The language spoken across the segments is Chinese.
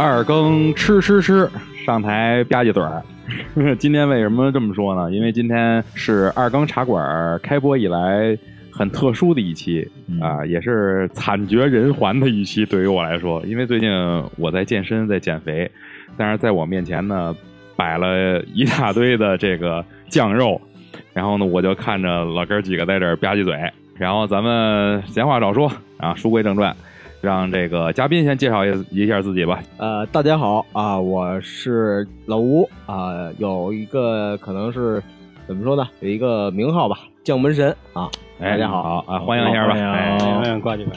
二更吃吃吃，上台吧唧嘴儿。今天为什么这么说呢？因为今天是二更茶馆开播以来很特殊的一期啊，也是惨绝人寰的一期。对于我来说，因为最近我在健身，在减肥，但是在我面前呢摆了一大堆的这个酱肉，然后呢我就看着老哥几个在这儿吧唧嘴，然后咱们闲话少说啊，书归正传。让这个嘉宾先介绍一一下自己吧。呃，大家好啊，我是老吴啊，有一个可能是怎么说呢？有一个名号吧，将门神啊。大家好啊，欢迎一下吧。欢迎挂进来。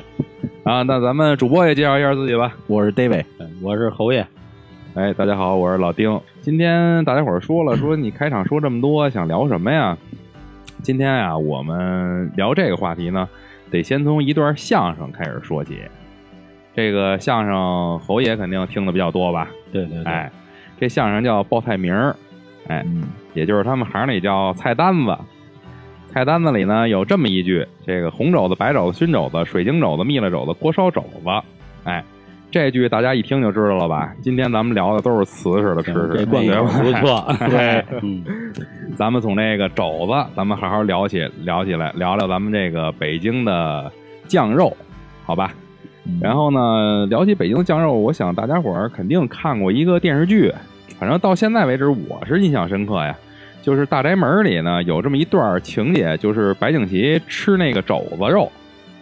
啊，那咱们主播也介绍一下自己吧。我是 David，我是侯爷。哎，大家好，我是老丁。今天大家伙说了，说你开场说这么多，想聊什么呀？今天啊，我们聊这个话题呢，得先从一段相声开始说起。这个相声侯爷肯定听的比较多吧？对对，哎，这相声叫报菜名儿，哎，也就是他们行里叫菜单子。菜单子里呢有这么一句：这个红肘子、白肘子、熏肘子、水晶肘子、蜜了肘子、锅烧肘子。哎，这句大家一听就知道了吧？今天咱们聊的都是瓷实的知识，这冠名不错。对，咱们从这个肘子，咱们好好聊起聊起来，聊聊咱们这个北京的酱肉，好吧？然后呢，聊起北京的酱肉，我想大家伙儿肯定看过一个电视剧，反正到现在为止我是印象深刻呀。就是《大宅门》里呢有这么一段情节，就是白景琦吃那个肘子肉，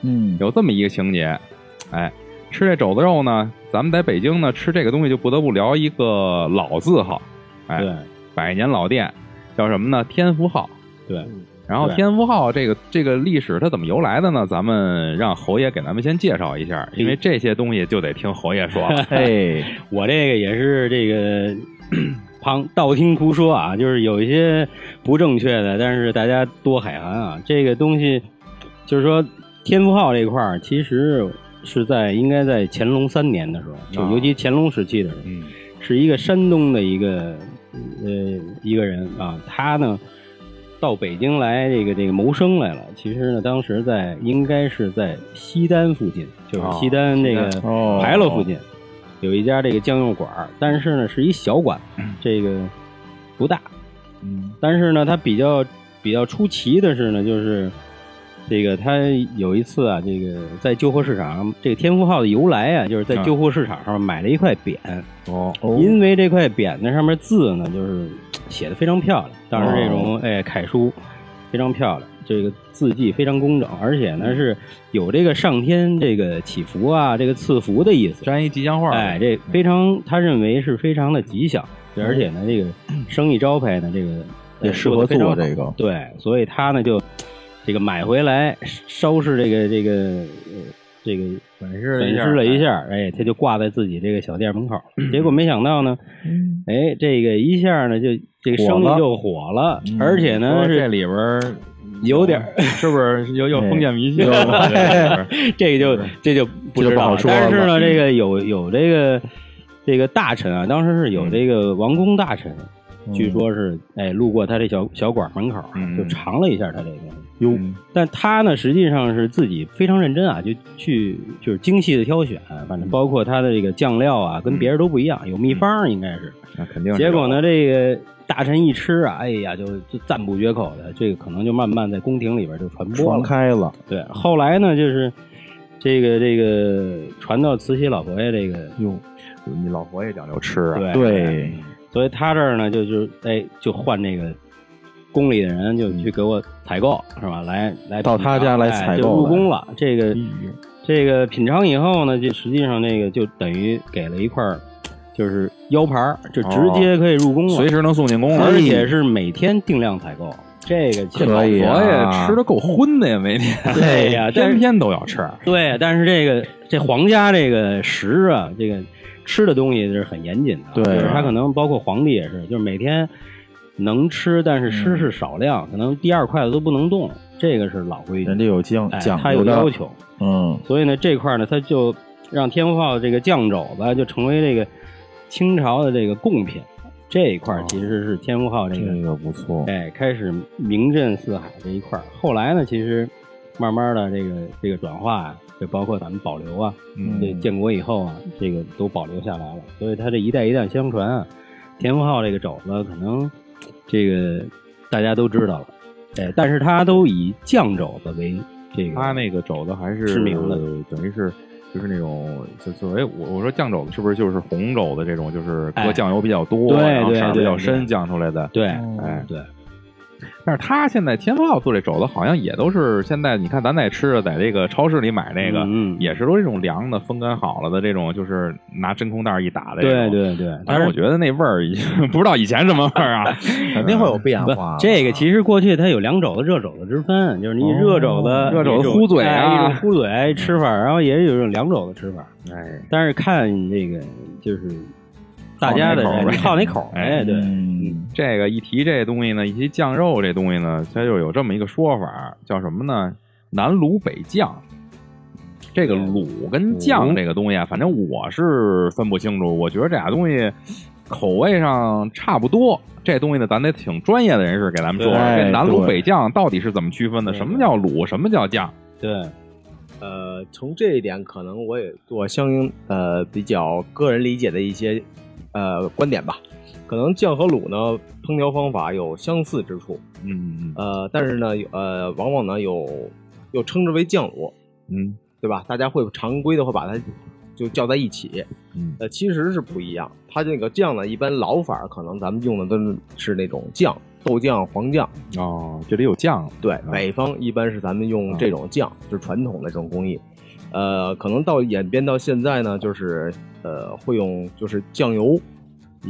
嗯，有这么一个情节。哎，吃这肘子肉呢，咱们在北京呢吃这个东西就不得不聊一个老字号，哎，百年老店叫什么呢？天福号。对。然后天福号这个这个历史它怎么由来的呢？咱们让侯爷给咱们先介绍一下，因为这些东西就得听侯爷说了。嘿，我这个也是这个旁道听途说啊，就是有一些不正确的，但是大家多海涵啊。这个东西就是说天福号这块儿，其实是在应该在乾隆三年的时候，就尤其乾隆时期的时候，是一个山东的一个呃一个人啊，他呢。到北京来这个这个谋生来了。其实呢，当时在应该是在西单附近，就是西单那个牌楼附近，有一家这个酱肉馆但是呢是一小馆，这个不大。嗯，但是呢，它比较比较出奇的是呢，就是这个他有一次啊，这个在旧货市场上，这个天福号的由来啊，就是在旧货市场上买了一块匾。哦，因为这块匾那上面字呢，就是。写的非常漂亮，当时这种哎楷书非常漂亮，这个字迹非常工整，而且呢是有这个上天这个祈福啊，这个赐福的意思，粘一吉祥话，哎，这非常他认为是非常的吉祥，而且呢这个生意招牌呢这个 也适合做这个，对，所以他呢就这个买回来收拾这个这个这个粉饰粉饰了一下，哎，他就挂在自己这个小店门口，结果没想到呢，哎，这个一下呢就。这个生意就火了，而且呢，这里边有点是不是？有有封建迷信？这个就这就不知道。但是呢，这个有有这个这个大臣啊，当时是有这个王公大臣，据说是哎路过他这小小馆门口，就尝了一下他这个哟。但他呢，实际上是自己非常认真啊，就去就是精细的挑选，反正包括他的这个酱料啊，跟别人都不一样，有秘方应该是。那肯定。结果呢，这个。大臣一吃啊，哎呀，就就赞不绝口的，这个可能就慢慢在宫廷里边就传播传开了。对，后来呢，就是这个这个传到慈禧老佛爷这个，哟，你老佛爷讲究吃啊，对，所以他这儿呢，就就哎，就换那个宫里的人就去给我采购，是吧？来来到他家来采购，入宫了。这个这个品尝以后呢，就实际上那个就等于给了一块。就是腰牌就直接可以入宫了，随时能送进宫了，而且是每天定量采购。这个可以啊，吃的够荤的呀，每天。对呀，天天都要吃。对，但是这个这皇家这个食啊，这个吃的东西是很严谨的。对，他可能包括皇帝也是，就是每天能吃，但是吃是少量，可能第二筷子都不能动。这个是老规矩，人家有讲讲，他有要求。嗯，所以呢，这块呢，他就让天福号这个酱肘子就成为这个。清朝的这个贡品，这一块其实是天福号这个这个不错，哎，开始名震四海这一块后来呢，其实慢慢的这个这个转化啊，就包括咱们保留啊，嗯这建国以后啊，这个都保留下来了，所以它这一代一代相传啊，天福号这个肘子可能这个大家都知道了，哎，但是它都以酱肘子为这个，他那个肘子还是知名的等于是就是那种就所谓我我说酱肘子是不是就是红肘子这种，就是搁哎酱油比较多，对然后色儿比较深酱出来的。对，哎，对，但是他现在天福号做这肘子好像也都是现在你看咱在吃的，在这个超市里买那个，也是都是这种凉的风干好了的这种，就是拿真空袋一打的这对种。对对，但是我觉得那味儿已经 不知道以前什么味儿啊，肯定会有变化。，这个其实过去它有凉肘子、热肘子之分，就是你热肘子、哦热肘子一种糊嘴啊哎一种糊嘴吃法，然后也有一种凉肘子吃法。哎，但是看这个就是大家的人好哪口儿，哎哎，对，嗯，这个一提这东西呢，一提酱肉这东西呢，它就有这么一个说法，叫什么呢？南卤北酱。这个卤跟酱这个东西啊，反正我是分不清楚。我觉得这俩东西口味上差不多。这东西呢，咱得请专业的人士给咱们说说，这南卤北酱到底是怎么区分的？什么叫卤？什么叫酱？对，呃，从这一点，可能我也做相应呃比较个人理解的一些呃观点吧。可能酱和卤呢，烹调方法有相似之处，嗯呃，但是呢，呃，往往呢有又称之为酱卤，嗯对吧？大家会常规的会把它就叫在一起，嗯呃，其实是不一样。它这个酱呢，一般老法儿可能咱们用的都是是那种酱，豆酱、黄酱。哦，这里有酱。对，啊北方一般是咱们用这种酱，就是传统的这种工艺。呃，可能到演变到现在呢，就是呃会用就是酱油，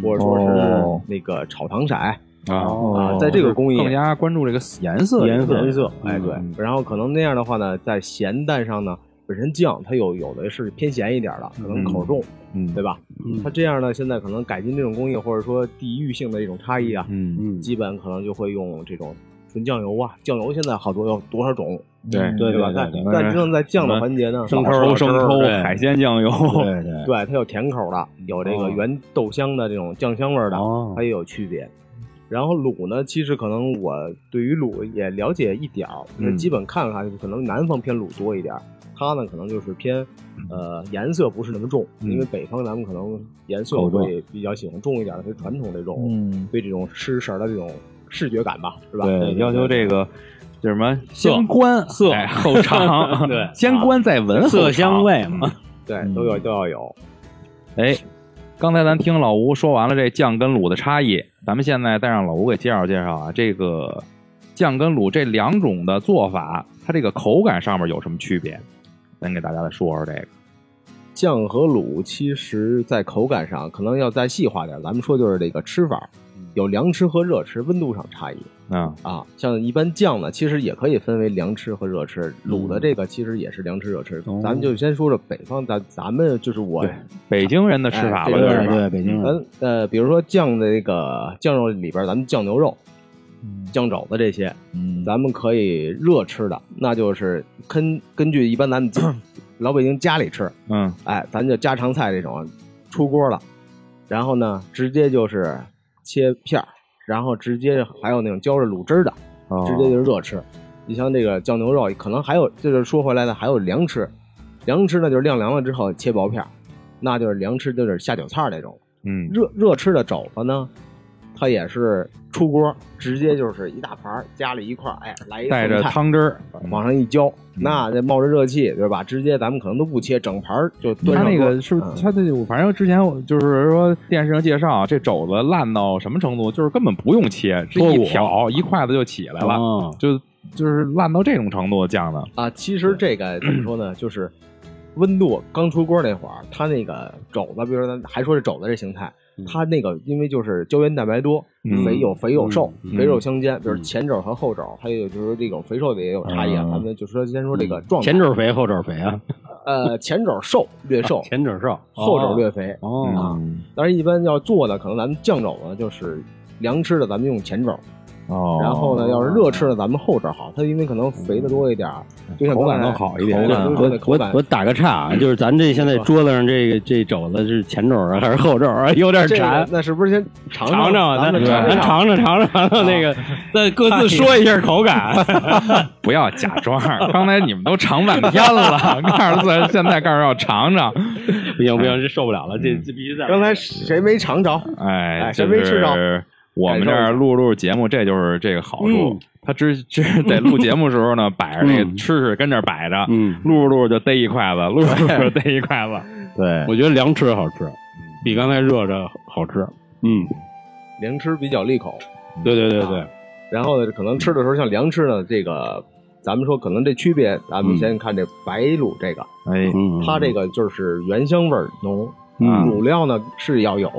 或者说哦是那个炒糖色啊啊，在这个工艺更加关注这个颜色，颜色颜色，哎对嗯，然后可能那样的话呢，在咸淡上呢，本身酱它有有的是偏咸一点的，可能口重，嗯，对吧？嗯它这样呢，现在可能改进这种工艺，或者说地域性的一种差异啊，嗯，嗯，基本可能就会用这种纯酱油啊。酱油现在好多有多少种，对对吧？但对对。但真正在酱的环节呢，生抽、生抽、海鲜酱油，对 对，对。它有甜口的，有这个哦。原豆香的这种酱香味的，哦。它也有区别。然后卤呢，其实可能我对于卤也了解一点基本看看可能南方偏卤多一点儿，它呢可能就是偏呃颜色不是那么重，嗯。因为北方咱们可能颜色会比较喜欢重一点的，对传统这种、嗯，对这种吃食的这种视觉感吧，是吧？对，要求这个叫什么先观色哎后尝，对先观再闻，色香味嘛。对都有都要有。哎，刚才咱听老吴说完了这酱跟卤的差异，咱们现在再让老吴给介绍介绍啊，这个酱跟卤这两种的做法，它这个口感上面有什么区别？咱给大家来说说这个。酱和卤其实在口感上可能要再细化点，咱们说就是这个吃法，有凉吃和热吃，温度上差异嗯啊。像一般酱呢，其实也可以分为凉吃和热吃，卤的这个其实也是凉吃热吃。哦。咱们就先说说北方，咱咱们就是我北京人的吃法吧，哎就是对对，北京人咱呃，比如说酱的这个酱肉里边，咱们酱牛肉、酱肘子这些，嗯，咱们可以热吃的，那就是根根据一般咱们老北京家里吃，嗯。哎，咱就家常菜这种出锅了，然后呢，直接就是切片儿，然后直接还有那种浇着卤汁儿的，哦直接就是热吃。你像这个酱牛肉，可能还有就是说回来的，还有凉吃，凉吃呢就是晾凉了之后切薄片儿，那就是凉吃就是下酒菜那种。嗯热热吃的肘子呢，它也是出锅，直接就是一大盘儿加了一块儿，哎，来一带着汤汁儿，往上一浇，嗯那这冒着热气，对吧？直接咱们可能都不切，整盘儿就端他上桌。那个是不是嗯他这？反正之前我就是说电视上介绍，这肘子烂到什么程度，就是根本不用切，这一挑一筷子就起来了，哦就就是烂到这种程度酱的。啊，其实这个 怎么说呢？就是温度刚出锅那会儿，它那个肘子，比如说咱还说这肘子这形态，它那个因为就是胶原蛋白多，嗯。肥有肥有瘦，嗯。肥瘦相间。比如嗯。前肘和后肘，还有就是这种肥瘦的也有差异啊。嗯咱们就说先说这个状态，前肘肥后肘肥啊，呃前肘瘦略瘦，前肘瘦，后肘略肥。哦。啊。当然，一般要做的可能咱们酱肘呢就是凉吃的，咱们用前肘。哦。然后呢，要是热吃的，咱们后边好，它因为可能肥的多一点儿，就像口感刚才更好一点口感我我我打个岔啊，就是咱这现在桌子上这个这肘子是前肘啊还是后肘啊？有点这个馋。那是不是先尝尝？尝，咱咱尝尝。尝尝那个，再各自说一下口感。不要假装，刚才你们都尝半天了，告诉咱现在告诉要尝尝，不行不行，这受不了了，这这必须在刚才谁没尝着？哎，谁没吃着？是我们这儿录录节目，这就是这个好处。嗯。他之之在录节目时候呢，摆着那吃吃跟这儿摆着，嗯，录着录着就逮一筷子，录着录着逮一筷子。对，我觉得凉吃好吃，比刚才热着好吃。嗯，凉吃比较利口，对对对对，然后呢，可能吃的时候像凉吃呢，这个咱们说可能这区别，咱们嗯先看这白卤这个，哎，嗯，它这个就是原香味浓，嗯。卤料呢是要有，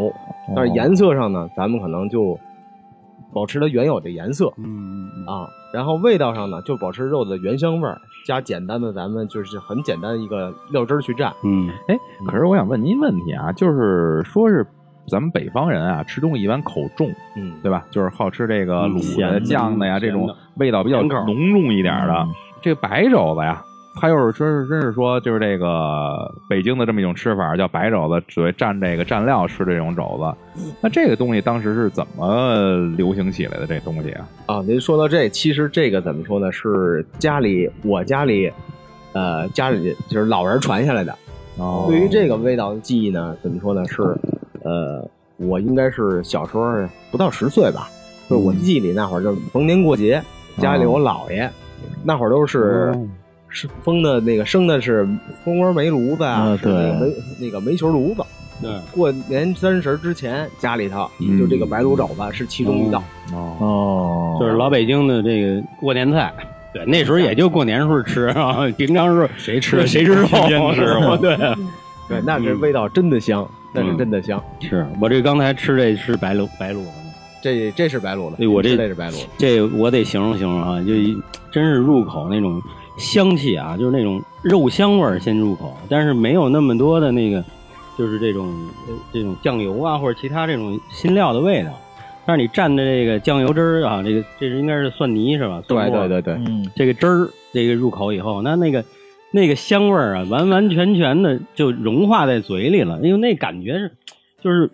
但是颜色上呢，咱们可能就保持它原有的颜色嗯啊，然后味道上呢，就保持肉的原香味儿，加简单的咱们就是很简单的一个料汁儿去蘸。嗯哎，可是我想问您问题啊，就是说是咱们北方人啊，吃东西一般口重，嗯，对吧？就是好吃这个嗯卤的、酱的呀，这种味道比较浓重一点的。这个白肘子呀，它又是真是真是说，就是这个北京的这么一种吃法，叫白肘子，只会蘸这个蘸料吃这种肘子。那这个东西当时是怎么流行起来的？这东西啊，啊，您说到这，其实这个怎么说呢？是家里我家里，呃，家里就是老人传下来的。哦对于这个味道的记忆呢，怎么说呢？是，呃，我应该是小时候不到十岁吧，就是我记忆里那会儿，就是逢年过节，家里我姥爷、那会儿都是是封的那个生的是蜂窝煤炉子啊，啊是那个对煤那个煤球炉子。对，过年三十之前，家里头嗯就这个白卤肘子是其中一道。哦，哦，就是老北京的这个过年菜。对，那时候也就过年时候吃啊，平常时候谁吃谁知道，天天吃嘛 对，对，那这味道真的香，那是真的香。是我这刚才吃这是白卤白卤，这这是白卤的，哎我这是这是白卤的。这我得形容形容啊，就一真是入口那种香气啊，就是那种肉香味儿先入口，但是没有那么多的那个，就是这种呃这种酱油啊或者其他这种新料的味道。但是你蘸的这个酱油汁儿啊，这个这是应该是蒜泥是吧？对对对对，嗯，这个汁儿，这个入口以后，那那个那个香味儿啊，完完全全的就融化在嘴里了，因为那感觉是，就是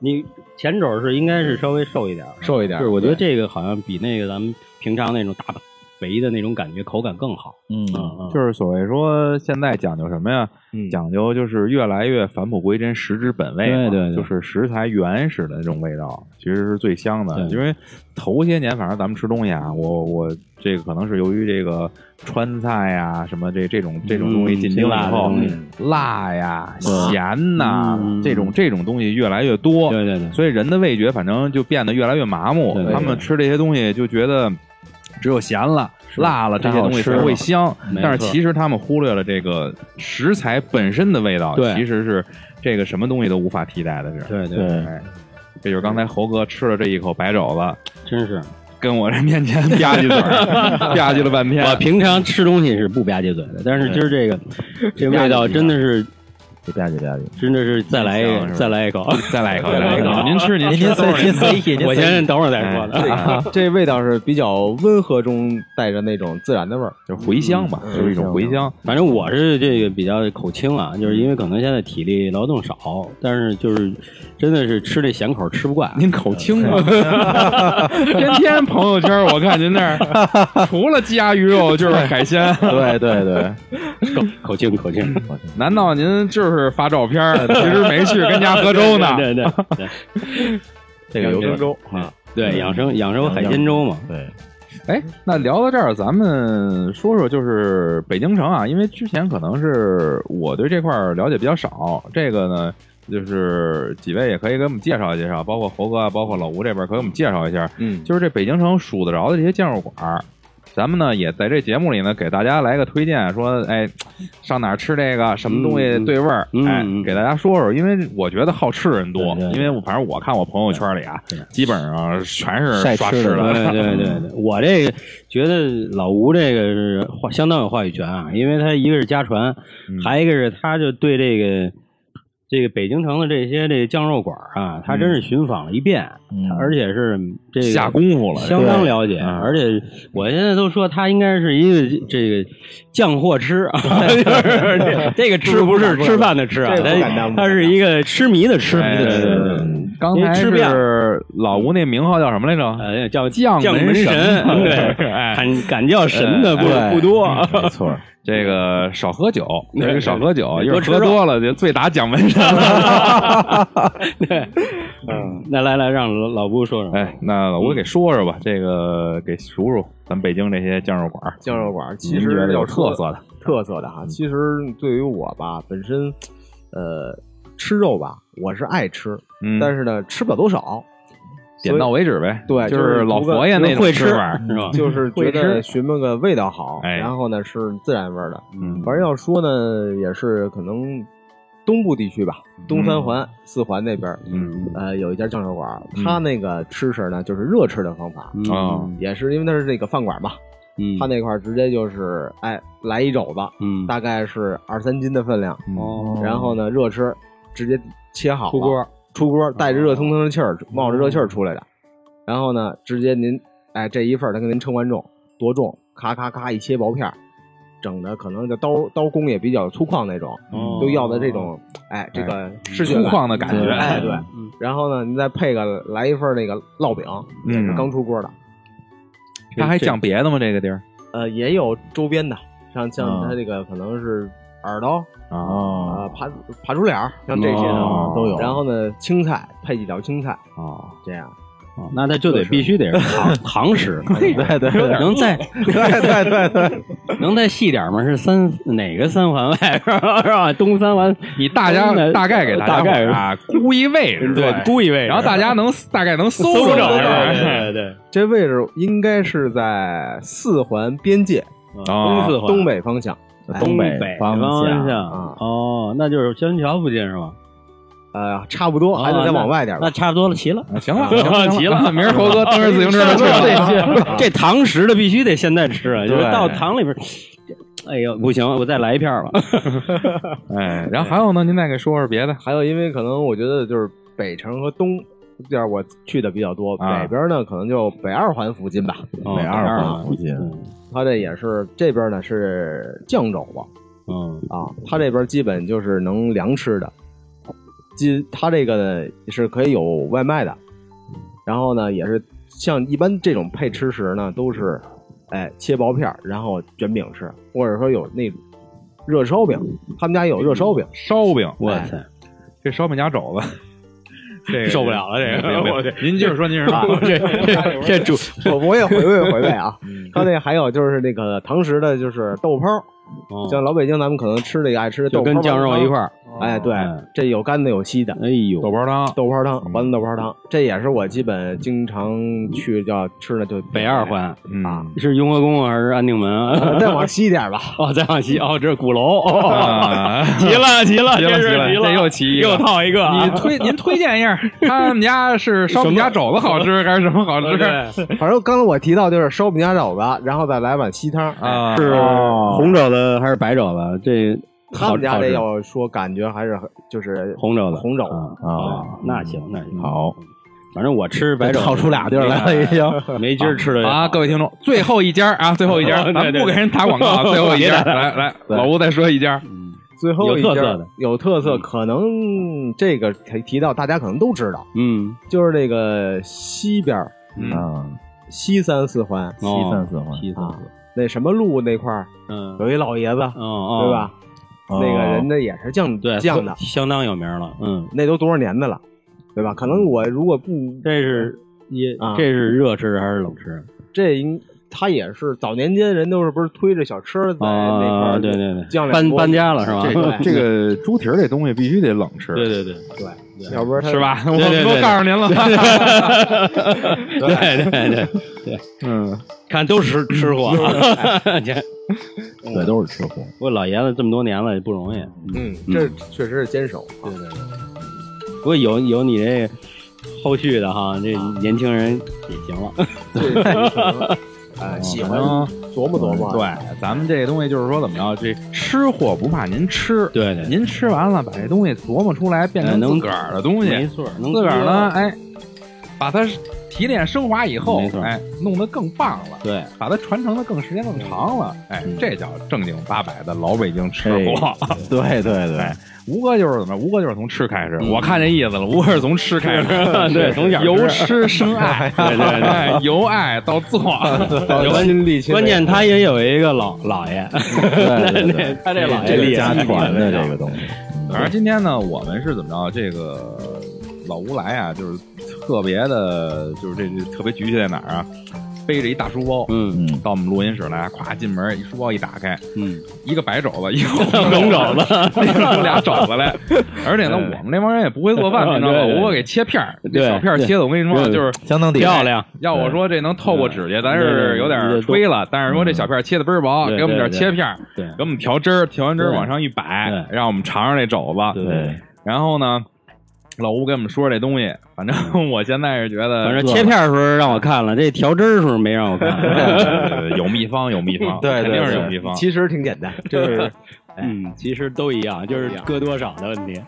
你前肘是应该是稍微瘦一点儿，瘦一点就是我觉得这个好像比那个咱们平常那种大肥的那种感觉口感更好。嗯嗯就是所谓说现在讲究什么呀？嗯讲究就是越来越返璞归真，食之本味嘛。对对对就是食材原始的那种味道，其实是最香的。对因为头些年，反正咱们吃东西啊，我我这个可能是由于这个川菜呀、什么这这种这种东西嗯进京以辛辣的后辣呀、咸呐、嗯这种这种东西越来越多。对对对，所以人的味觉反正就变得越来越麻木对，对他们吃这些东西就觉得只有咸了、辣了这些东西才会香，但是其实他们忽略了这个食材本身的味道，对其实是这个什么东西都无法替代的是。对对，对，哎，这就是刚才猴哥吃了这一口白肘子，真是。跟我这面前吧唧嘴，吧唧了半天。我平常吃东西是不吧唧嘴的，但是今儿这个这味道真的是就吧唧吧唧。真的是再来一再来一口，再来一口，再来一口。您吃，您您吃，您随您我先等会儿再说这这味道是比较温和中带着那种自然的味儿。就是茴香吧，嗯就是一种茴香。反正我是这个比较口轻啊，就是因为可能现在体力劳动少，但是就是真的是吃这咸口吃不惯。您口轻啊，天天朋友圈我看您那儿 除了鸡鸭鱼肉就是海鲜，对对对，口口轻口轻。口轻，难道您就是发照片儿，其实没去跟家喝粥呢？对对对对这个有点粥啊，对养生养生海鲜粥嘛，对，哎，那聊到这儿，咱们说说就是北京城啊，因为之前可能是我对这块儿了解比较少，这个呢。就是几位也可以给我们介绍介绍，包括猴哥啊，包括老吴这边，可以给我们介绍一下，嗯，就是这北京城数得着的这些酱肉馆儿，咱们呢也在这节目里呢给大家来个推荐，说哎上哪儿吃这个什么东西对味儿，嗯哎嗯给大家说说，因为我觉得好吃的人多，因为我反正我看我朋友圈里啊，基本上全是刷吃的，对对对对，我这个觉得老吴这个是话相当有话语权啊，因为他一个是家传，嗯还一个是他就对这个这个北京城的这些这个酱肉馆啊，他真是寻访了一遍，嗯他而且是这个下功夫了，相当了解，嗯而且我现在都说他应该是一个这个酱货吃啊，就是这这个吃不是吃饭的吃啊，他他是一个痴迷的痴迷哎的吃。对对对嗯刚才吃遍是老吴那名号叫什么来着？呃，叫将将门神神，对，哎敢敢叫神的不多。没错，这个少喝酒，对这个少喝酒，对一会儿喝多了就醉打蒋门神了。对，嗯，那来来让老老布说说，哎，那老吴给说说吧，这个给数数咱北京这些酱肉馆儿，酱肉馆其实有特色的，特色的哈。其实对于我吧，本身呃吃肉吧，我是爱吃，嗯，但是呢吃不了多少，点到为止呗，对就就是是老佛爷那种会吃法，是吧？就是觉得吃。寻摸个味道好，哎。然后呢是自然味儿的。嗯。反正要说呢，也是可能东部地区吧，东三环、四环那边儿，嗯。呃，有一家酱肉馆他那个吃食呢就是热吃的方法，嗯。啊。也是因为它是那个饭馆嘛，嗯，他那块儿直接就是哎来一肘子，嗯。大概是二三斤的分量，哦，然后呢热吃，直接切好出锅，出锅，带着热腾腾的气儿，冒着热气儿出来的。然后呢，直接您哎这一份儿他给您称完重，多重，咔咔咔一切薄片儿，整的可能这刀刀工也比较粗犷那种，哦都要的这种哎这个视觉粗犷的感觉，哎对。嗯然后呢，你再配个来一份那个烙饼，也是嗯刚出锅的，他还讲别的吗？这个地儿呃也有周边的，像像他这个可能是耳朵啊，爬爬猪脸儿，像这些的哦都有然后呢，青菜配几条青菜，啊，这样。哦那他就得必须得是唐唐诗，对对对，能再 对对对对，能再细点吗？是三哪个三环外 是吧？是吧？东三环，你大家大概给大概啊估一位置，对，估一位置，然后大家能大概能搜搜着，着是吧对对对，这位置应该是在四环边界啊东四环东北方向，东北北方向向啊哦，那就是交通桥附近是吧？呃，差不多，还得再往外点吧。那差不多了，齐了。啊行了，行了齐了明儿猴哥 蹬着自行车就去了。这这堂食的必须得现在吃啊，就是到堂里边，哎呦不行，我再来一片吧。哎，然后还有呢，您再给说说别的。还有，因为可能我觉得就是北城和东这儿我去的比较多，啊北边呢可能就北二环附近吧。哦北二环附近嗯它这也是这边呢是酱肘子嗯啊，它这边基本就是能凉吃的。基它这个呢是可以有外卖的，然后呢也是像一般这种配吃食呢都是，哎切薄片儿然后卷饼吃，或者说有那种热烧饼，他们家有热烧饼，烧饼，我操，这烧饼夹肘子，这个受不了了这个您就是说，您是 辣这 这这主我我也回味回味啊。他那还有就是那个堂食的，就是豆泡像老北京咱们可能吃这个爱吃的豆泡就跟酱肉一块儿。儿。哎，对嗯，这有干的有稀的，哎呦，豆泡汤，豆泡汤、丸子豆豆泡汤，这也是我基本经常去叫吃的，就北二环嗯。啊。是雍和宫还是安定门？啊？再往西点吧。哦，再往西哦，这是鼓楼，啊。齐了齐了，齐了这是齐了这又齐一个。又套一个啊，你推您推荐一下，他们家是烧饼夹肘子好吃还是什么好吃？对 反正刚才我提到就是烧饼夹肘子，然后再来碗稀汤啊。是哦。红肘子还是白肘子？这好 他们家这要说感觉还是很就是红肘子，红肘。子啊，那行那行。好，反正我吃白肘。子套出俩地儿来了已经。没今儿吃的啊，各位听众，最后一家啊，最后一家，不给人打广告，最后一家，来来，老吴再说一家，嗯。最后一家有特色的。有特色，可能这个提提到大家可能都知道，嗯，就是那个西边儿嗯。嗯，西三四环。哦西三四环西三四，那什么路那块儿嗯，有一老爷子，哦哦，对吧？哦那个人呢也是酱对，酱的，相当有名了，嗯，那都多少年的了，对吧？可能我如果不这是也啊这是热吃还是冷吃？这应他也是早年间人都是不是推着小车在那块啊，儿对对对，搬搬家了是吧？这个 这个猪蹄儿这东西必须得冷吃，对对对。对，要不然是吧？我对对对都告诉您了，对对 对对，嗯，看都是吃货啊，这对，都是吃货。不过老爷子这么多年了也不容易，嗯，这确实是坚守。对对对。不过有有你这后续的哈，这年轻人也行了。喜欢啊琢磨琢磨。对，咱们这东西就是说怎么着，这吃货不怕您吃，对对，您吃完了把这东西琢磨出来，变成能自个儿的东西，没错，能自个儿呢，哎，把它提炼升华以后哎，弄得更棒了。对，把它传承的更时间更长了，哎，嗯这叫正经八百的老北京吃货。对对对，哎吴哥就是怎么？吴哥就是从吃开始，嗯我看这意思了。吴哥是从吃开始，对从小由 吃生爱，对对对哎由爱到做，到亲力亲关键他也有一个老老爷，对对对他这老爷这个厉害家传的这个东西，反正今天呢，我们是怎么着？这个老吴来啊，就是特别的，就是这这特别局限在哪儿啊？背着一大书包，嗯。嗯，到我们录音室来，咵进门，一书包一打开，嗯，一个白肘子，一个红肘子，弄俩肘子。来。而且呢，我们这帮人也不会做饭，你知道吗？对对。吴哥给切片儿，小片儿切的，我跟你说，就是相当漂亮，要我说这能透过指甲，咱是有点吹了。但是说这小片切的倍儿薄，给我们点切片儿，对。给我们调汁儿，调完汁儿往上一摆，让我们尝尝这肘子。对，然后呢，老吴跟我们说这东西，反正 我现在是觉得，反正切片的时候让我看了，这调汁时候没让我看。呃有秘方，有秘方，对对肯定是有秘方。其实挺简单，就是嗯，其实都一样，就是搁多少的问题。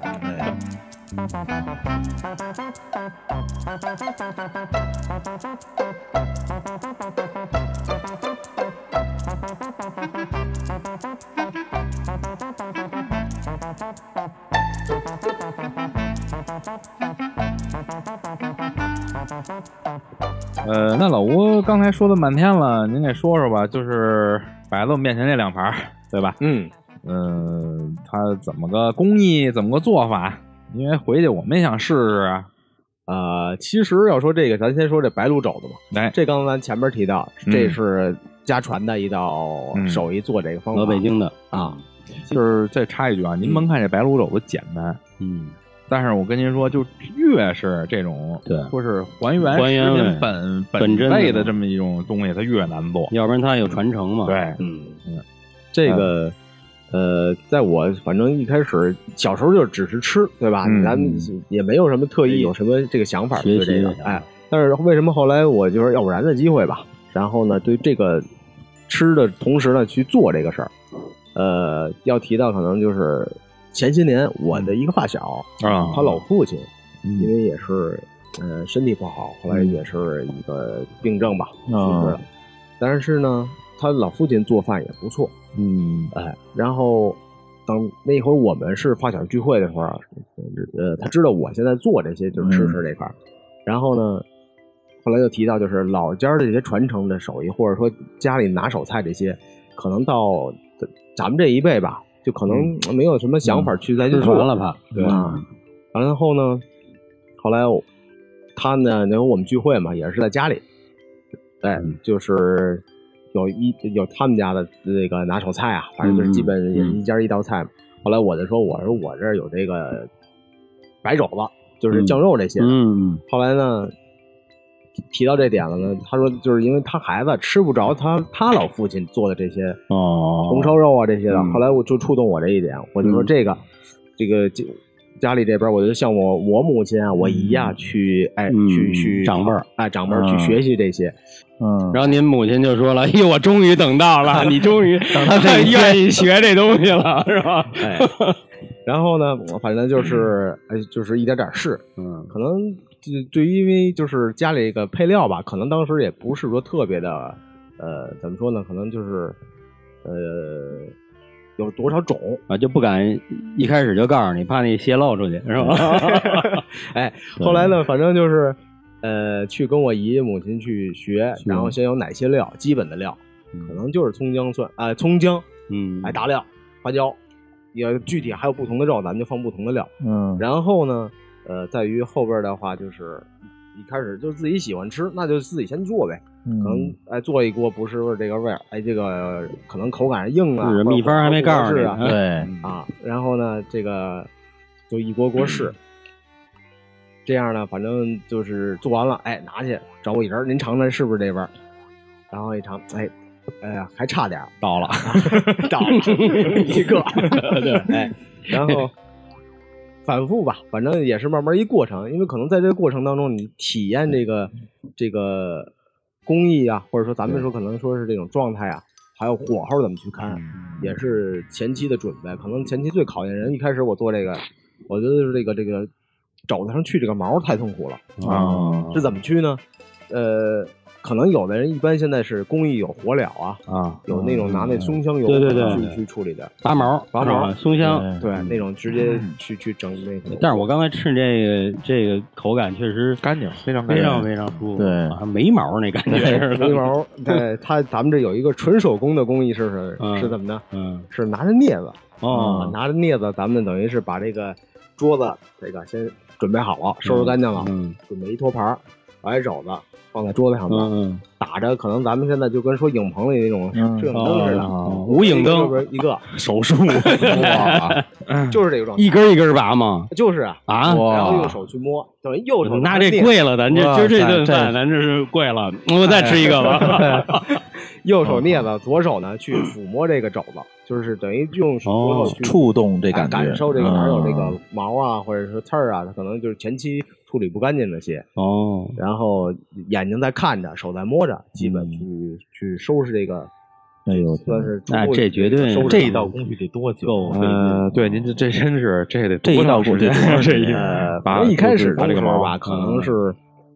呃，那老吴刚才说的半天了，您给说说吧，就是摆在我面前这两盘儿，对吧？嗯，嗯，它怎么个工艺，怎么个做法？因为回去我们也想试试啊。呃，其实要说这个，咱先说这白卤肘子吧。来，这刚才咱前面提到，嗯这是家传的一道嗯手艺，做这个方法。老北京的，啊，就是再插一句啊，您甭看这白卤肘子简单，嗯，但是我跟您说，就越是这种对说是还原还原本本真的味的这么一种东西，它越难做。要不然它有传承嘛。对嗯，这个。呃，在我反正一开始小时候就只是吃，对吧？嗯咱们也没有什么特意有什么这个想法学习对这个，哎，但是为什么后来我就是要不然的机会吧？然后呢，对这个吃的同时呢去做这个事儿，呃，要提到可能就是前些年我的一个发小，啊他老父亲嗯因为也是呃身体不好，后来也是一个病症吧，去啊世了。但是呢，他老父亲做饭也不错，嗯哎，然后等那会儿我们是发小聚会的时候啊，呃，他知道我现在做这些就是吃嗯吃这块儿，然后呢，后来就提到就是老家的这些传承的手艺，或者说家里拿手菜这些，可能到咱咱们这一辈吧，就可能没有什么想法去再去失做。传了吧。对。啊，然后呢，后来他呢，那会我们聚会嘛，也是在家里，哎，就是有一有他们家的那个拿手菜啊，反正就是基本也是一家一道菜嘛。后来我就说，我说我这儿有这个白肘子，就是酱肉这些。嗯，后来呢，提到这点了呢，他说就是因为他孩子吃不着他他老父亲做的这些哦，红烧肉啊这些的。嗯后来我就触动我这一点，我就说嗯这个、这个这家里这边，我就像我我母亲啊，我姨呀、去哎、嗯去去长辈儿哎长辈儿去嗯学习这些。嗯，然后您母亲就说了：“哎呦，我终于等到了，你终于 等到这 愿意学这东西了，是吧 哎，然后呢，我反正就是哎就是一点点试，？”嗯可能就对于因为就是家里这个配料吧，可能当时也不是说特别的呃怎么说呢，可能就是呃有多少种。啊，就不敢一开始就告诉你，怕你泄露出去，是吧？哎，后来呢，反正就是，呃，去跟我姨母亲去学，然后先有哪些料，基本的料，可能就是葱姜蒜，啊、葱姜，嗯，哎，大料、花椒，也具体还有不同的肉，咱们就放不同的料。嗯，然后呢，呃，在于后边的话，就是一开始就自己喜欢吃，那就自己先做呗。可能嗯哎做一锅不是这个味儿，哎，这个可能口感硬啊，秘方还没告诉你啊，对，啊，然后呢，这个就一锅锅试，这样呢，反正就是做完了，哎，拿去找我一人，您尝尝是不是这味儿？然后一尝，哎，哎呀，还差点儿，到了，到了一个，对，哎，然后反复吧，反正也是慢慢一过程，因为可能在这个过程当中，你体验这个这个工艺啊，或者说咱们说可能说是这种状态啊，还有火候怎么去看，也是前期的准备。可能前期最考验人。一开始我做这个，我觉得是这个这个肘子上去这个毛太痛苦了。啊是怎么去呢？呃，可能有的人一般现在是工艺有火燎啊，啊，有那种拿那松香油对对对去去处理的，拔毛，拔毛啊松香。对，那种直接去去整那个。但是我刚才吃这个这个口感确实干净，非常干净。非常非常舒服，对啊没毛那感觉是吧眉毛，对它咱们这有一个纯手工的工艺是是嗯是怎么的？嗯是拿着镊子，哦拿着镊子，咱们等于是把这个桌子这个先准备好了，收拾干净了，嗯准备一托盘儿，把这肘子放在桌子上面，嗯打着可能咱们现在就跟说影棚里那种嗯。摄影灯似的，哦无影灯。一个？手术，哇，就是这个状态，一根一根拔吗？就是啊，啊，然后用手去摸，等于右手那拿镊这贵了，咱这哇今儿这顿饭咱这是贵了，我再吃一个吧。右手镊子，左手呢去抚摸这个肘子，就是等于用手去触动这感觉，感受这个哪儿有这个嗯。毛啊，或者是刺儿啊，它可能就是前期处理不干净那些，哦，然后眼睛在看着，手在摸着，基本去、去收拾这个，哎呦，算是那这绝对收拾这一道工序得多久？够呃，对，您这这真是这得这一道工序这一呃，把反正一开始把这个毛的时候吧，可能是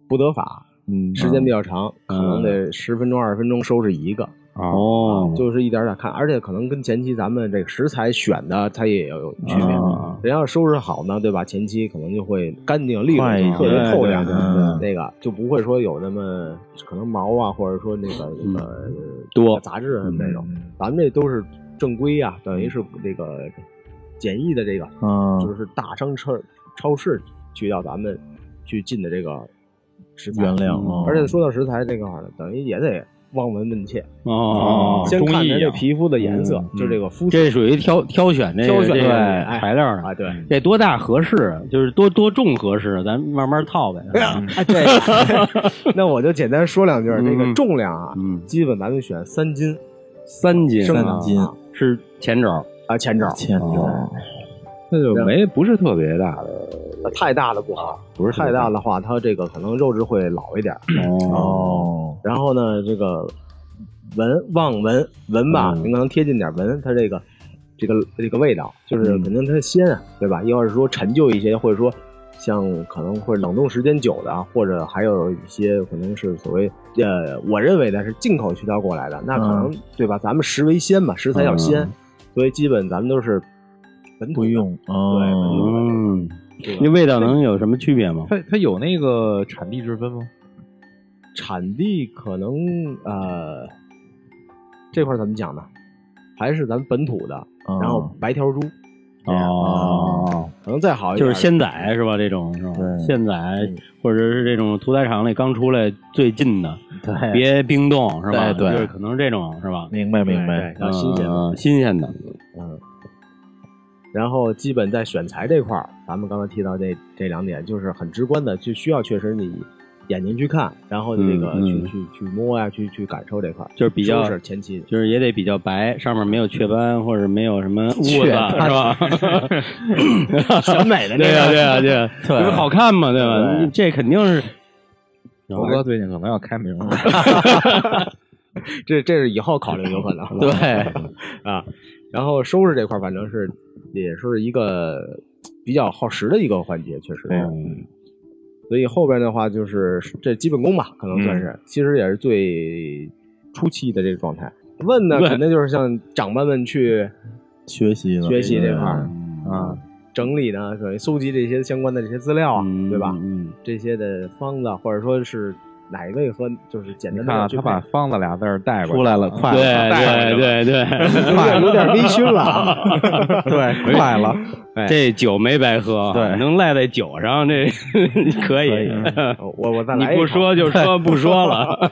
不得法，嗯。时间比较长，可能嗯。得十分钟二十分钟收拾一个，啊，哦，就是一点点看，而且可能跟前期咱们这个食材选的它也有区别。啊。人要收拾好呢，对吧？前期可能就会干净利落，特别透亮，对对对那个就不会说有那么可能毛啊，或者说那个那个多。杂质什么那种。嗯咱们这都是正规啊，等于是这个简易的这个，嗯，就是大商超超市去要咱们去进的这个食材。原料，而且说到食材这块等于也得望闻问切，哦，先看这皮肤的颜色，嗯就这个肤色这属于挑挑选这个材料的啊，对。这多大合适？就是多多重合适，咱慢慢套呗。对，那我就简单说两句儿，这个嗯重量啊，嗯，基本咱们选三斤三斤，三斤啊是前肘。啊，前肘，前肘，那就没不是特别大的，呃太大的不好，不是太大的话，它这个可能肉质会老一点。哦，然后呢，这个闻望闻闻吧，嗯。您可能贴近点闻它这个这个这个味道，就是肯定它鲜啊，对吧？要是说陈旧一些，或者说像可能会冷冻时间久的啊，或者还有一些可能是所谓呃，我认为的是进口渠道过来的，那可能、对吧？咱们食为鲜嘛，食材要鲜，嗯。所以基本咱们都是本土的。不用，对，嗯，这个那味道能有什么区别吗？它它有那个产地之分吗？产地可能呃这块儿怎么讲呢？还是咱本土的，哦然后白条猪，哦，可能再好一点就是鲜仔是吧？这种是吧？对鲜仔或者是这种屠宰场里刚出来最近的，对，别冰冻是吧？对对就是可能这种是吧？明白明白，要新鲜的，嗯新鲜的，嗯。然后基本在选材这块儿，咱们刚才提到这这两点，就是很直观的，就需要确实你眼睛去看，然后这个去、嗯嗯去去摸呀、去去感受这块儿，就是比较收拾前期就是也得比较白，上面没有雀斑或者没有什么痦子雀是吧？审美的这对呀个对呀对呀，对 因为好看嘛，对吧？这肯定是。猴哥最近可能要开名了，这这是以后考虑有可能。对，啊，然后收拾这块反正是也是一个比较耗时的一个环节，确实。嗯所以后边的话就是这基本功吧，可能算是，其实也是最初期的这个状态。问呢，肯定就是像长辈们去 学习学习这块儿嗯啊，整理呢，等于搜集这些相关的这些资料啊，嗯对吧？嗯，这些的方子或者说是哪一位和就是简单的他把“方”子俩字儿带过出来了，快对了，对对对，有点有点微醺了 啊。对，快了，这酒没白喝，对能赖在酒上，这 可以。我我再你不来一口说就说不说了。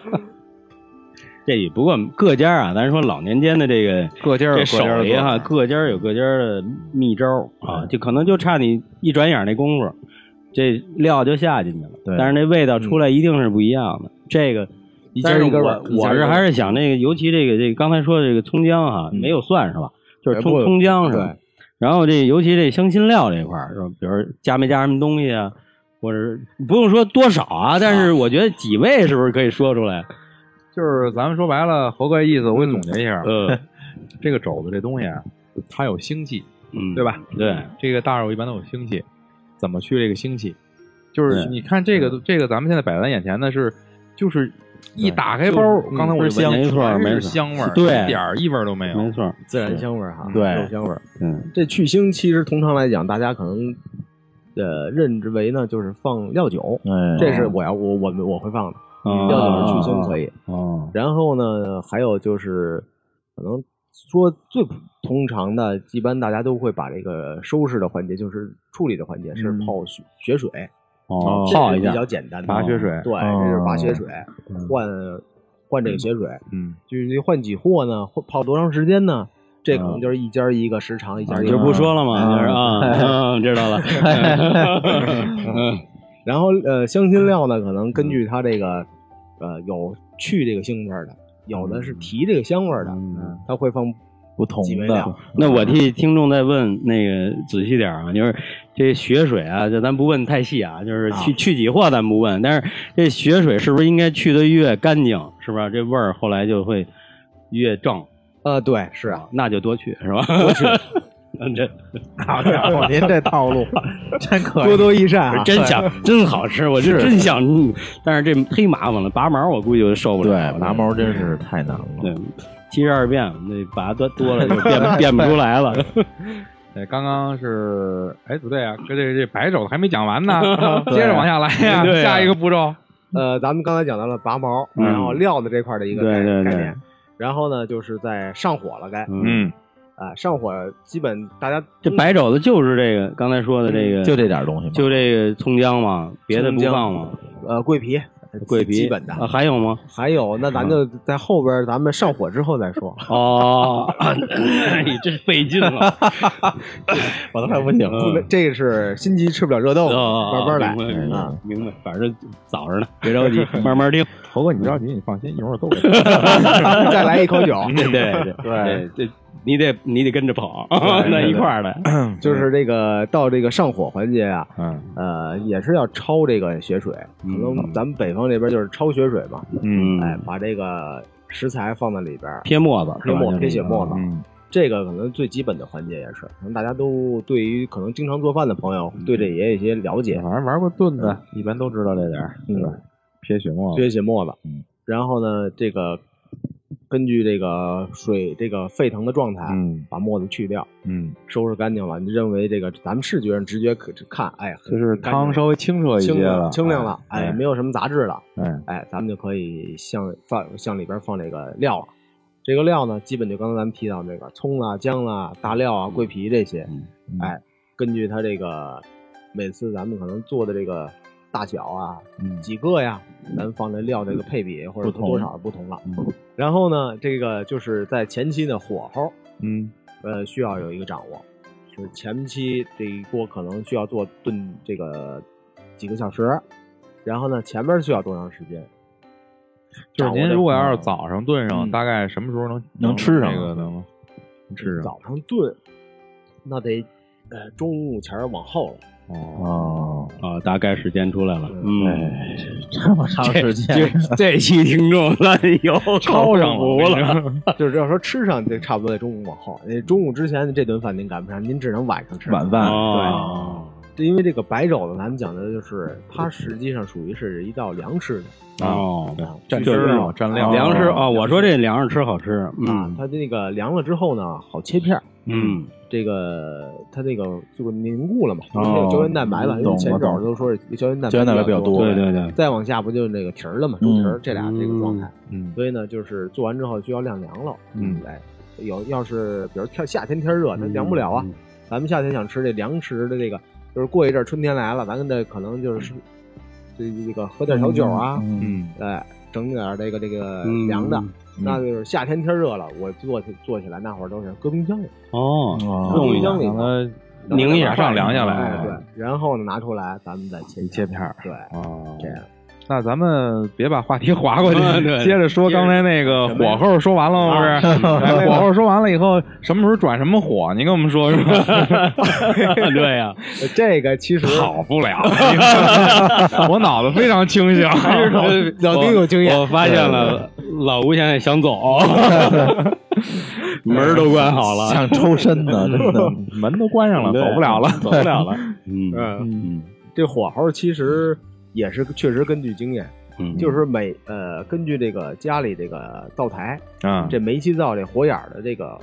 这也不过各家啊，咱说老年间的这个各家有这各家的手艺哈，各家有各家的秘招啊，就可能就差你一转眼那功夫，这料就下进去了。对但是那味道出来一定是不一样的。这个，一家但是一根儿我我是还是想那个，尤其这个这个刚才说的这个葱姜哈，没有蒜是吧？就是葱葱姜是吧？然后这尤其这香辛料这块儿是吧？比如加没加什么东西啊，或者是不用说多少啊，但是我觉得几味是不是可以说出来？就是咱们说白了，猴哥意思，我给总结一下，呃，这个肘子这东西啊，它有腥气，嗯，对吧？对，这个大肉一般都有腥气，怎么去这个腥气？就是你看这个，这个咱们现在摆在眼前的是，就是一打开包，嗯刚才我就闻是香没错没错香味儿，对一点异味都没有。没错，自然香味儿哈，对。肉香味儿。嗯，这去腥其实通常来讲，大家可能呃认知为呢就是放料酒，哎，这是我要我我我会放的，啊。料酒是去腥可以。哦，然后呢，还有就是可能说最通常的，一般大家都会把这个收拾的环节，就是处理的环节是嗯泡血血水，哦，泡一下比，较简单的拔血水对，这是拔血水，嗯换换这个血水，嗯，就是换几货呢，或泡多长时间呢？这可能就是一家一个时长，一家一个就不说了嘛，啊就是啊，嗯，知道了，嗯然后呃，香辛料呢，可能根据它这个呃有去这个腥味儿的，有的是提这个香味儿的，嗯它会放不同的，。那我替听众再问那个仔细点儿啊，就是这血水啊，就咱不问太细啊，就是去、去几货咱不问，但是这血水是不是应该去的越干净，是不是？这味儿后来就会越正，呃，对，是啊，那就多去是吧？多去，这 好家伙，您这套路 真可以，多多益善啊，真想 真好吃，我就真想，嗯但是这忒麻烦了，拔毛我估计就受不了了。对拔毛真是太难了。对，七十二变，那拔多多了就变变不出来了。对，刚刚是，哎，不对啊，这这这白肘还没讲完呢，接着往下来呀，下一个步骤，呃，咱们刚才讲到了拔毛，嗯然后料子这块的一个概对对对概念，然后呢，就是在上火了该，嗯，嗯，啊，上火基本大家这白肘子就是这个刚才说的这个，就这点东西吗？就这个葱姜嘛，别的不放吗？呃桂皮，桂皮基本的，啊，还有吗？还有那咱就在后边咱们上火之后再说。哦，你真费劲了，我都快不行了。这个是心急吃不了热豆腐，哦慢慢来啊。明白，反正早着呢，别着急，慢慢听。猴哥你着急，你放心，一会儿都给。再来一口酒，对对对对，你得你得跟着跑 那一块儿的。就是这个到这个上火环节啊，嗯呃，也是要焯这个血水。可能咱们北方这边就是焯血水嘛，嗯哎，把这个食材放在里边，撇沫子，撇沫撇血沫子，嗯这个可能最基本的环节也是，可能大家都对于可能经常做饭的朋友对这也有一些了解。反正玩过炖的，一般都知道这点儿，对吧？撇血沫子，撇血沫子，嗯，然后呢，这个根据这个水这个沸腾的状态，嗯。把沫子去掉，嗯，收拾干净了，你认为这个咱们视觉上直觉可看，哎，很就是汤稍微清澈一清些了，清亮了，哎，没有，什么杂质了，哎，哎，咱们就可以向放向里边放这个料了。这个料呢，基本就刚才咱们提到那个葱啊、姜啊、大料啊、桂皮这些，嗯。哎，根据它这个每次咱们可能做的这个大小啊，嗯。几个呀，咱放的料这个配比或者多少不同了。嗯。然后呢，这个就是在前期的火候，嗯。呃，需要有一个掌握，就是前期这一锅可能需要做炖这个几个小时，然后呢，前面需要多长时间？就是您如果要是早上炖上，嗯。大概什么时候能能吃上这个能吃上？早上炖，那得呃中午前儿往后了。哦，哦，啊，大概时间出来了。嗯，哎，这么长时间，这这期听众那有超上口福了。就是要说吃上，这差不多得中午往后。那中午之前这顿饭您赶不上，您只能晚上吃。晚饭哦，对，因为这个白肘子，咱们讲的就是它实际上属于是一道凉吃的哦，啊，蘸汁儿嘛，蘸料，粮食啊，我说这粮食吃好吃。啊嗯，它这个凉了之后呢，好切片儿。嗯，这个它那个就凝固了嘛，哦因为有胶原蛋白嘛，因为前阵懂了懂了儿都说是胶原蛋白比较多对对对，再往下不就是那个皮儿了嘛，猪皮儿嗯这俩这个状态。嗯所以呢，就是做完之后就要晾凉了。嗯哎，有要是比如天夏天天热，它凉不了啊。嗯咱们夏天想吃这凉食的这个，就是过一阵春天来了，咱跟这可能就是这这个喝点小酒啊，嗯，嗯哎，整点儿这个这个嗯凉的。那就是夏天天热了，我做起做起来那会儿都是搁冰箱里，哦，哦冻一下冰箱里让头凝一下上凉下来，哎，对，然后呢拿出来，咱们再切一切片儿。对，哦，这样。那咱们别把话题划过去 接着说刚才那个火候说完了吗？不是，哎火候说完了以后，什么时候转什么火？你跟我们说说。对呀，这个其实好不了，我脑子非常清醒，老丁有经验我发现了，老吴现在想走，门都关好了，想抽身呢，真的。门都关上了，走不了了。走不了了。嗯嗯，嗯这火候其实也是确实根据经验，嗯，就是每呃根据这个家里这个灶台，啊，这煤气灶这火眼儿的这个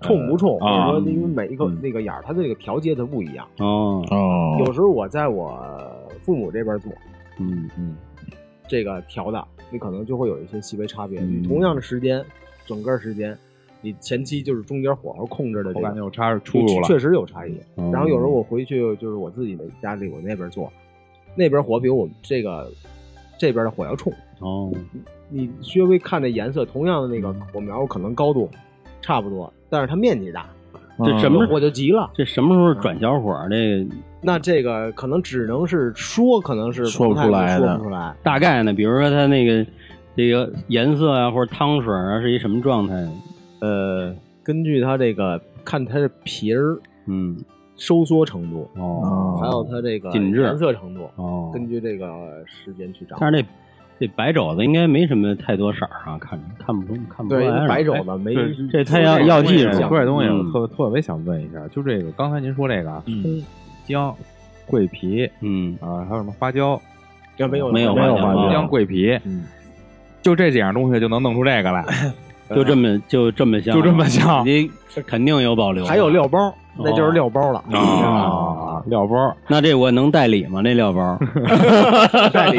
冲不冲，或啊者说因为每一个嗯那个眼儿它的这个调节它不一样。哦，哦，有时候我在我父母这边做嗯嗯这个调的，你可能就会有一些细微差别。同样的时间，整个时间，你前期就是中间火候控制的这个口感就差出入了。确实有差异。哦然后有时候我回去就是我自己的家里，我那边做，那边火比我们这个这边的火要冲。哦，你稍微看这颜色，同样的那个火苗可能高度差不多，但是它面积大，这什么火就急了。这什么时候转小火？这那这个可能只能是说，可能是说不出来的说不出来。大概呢？比如说它那个这个颜色啊，或者汤水啊，是一什么状态？呃，根据它这个看它的皮儿嗯，收缩程度，哦还有它这个紧致颜色程度，哦，根据这个时间去掌握。但是那这白肘子应该没什么太多色儿啊，看着看不出看不出对来。白肘子没对这它要要技术说这东西，我嗯特特别想问一下，就这个刚才您说这个啊，嗯葱、姜、桂皮嗯，啊，还有什么花椒、这没有没有没有花椒葱姜、桂皮，嗯，就这几样东西就能弄出这个来，就这么就这么像，就这么像你肯定有保留。还有料包，那就是料包了啊，料包。那这我能代理吗？那料包？代理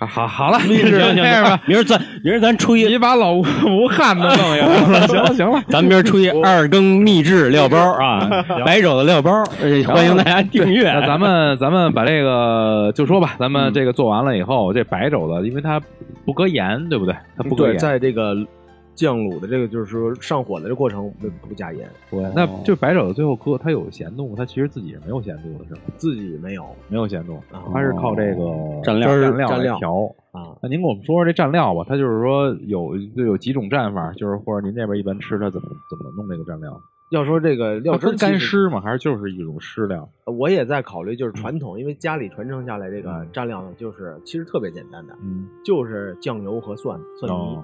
好好好了，行行这样吧，明儿咱明儿咱出一你把老吴 吴汉都弄下来了，行了行了。咱们明儿出一二更秘制料包啊，白肘子料包，呃欢迎大家订阅。那咱们咱们把这个就说吧，咱嗯们这个做完了以后，这白肘子，因为它不搁盐，对不对？它不搁，盐。在这个酱卤的这个就是说上火的这过程不不加盐，那就白肘子最后搁它有咸度，它其实自己是没有咸度的，是吗？自己没有没有咸度啊，它是靠这个蘸料蘸料来蘸料调。啊。那您给我们说说这蘸料吧，它就是说有就有几种蘸法，就是或者您这边一般吃它怎么怎么弄这个蘸料？要说这个料汁干湿吗？还是就是一种湿料？我也在考虑，就是传统，因为家里传承下来这个嗯。蘸料呢，就是其实特别简单的，嗯，就是酱油和蒜蒜泥。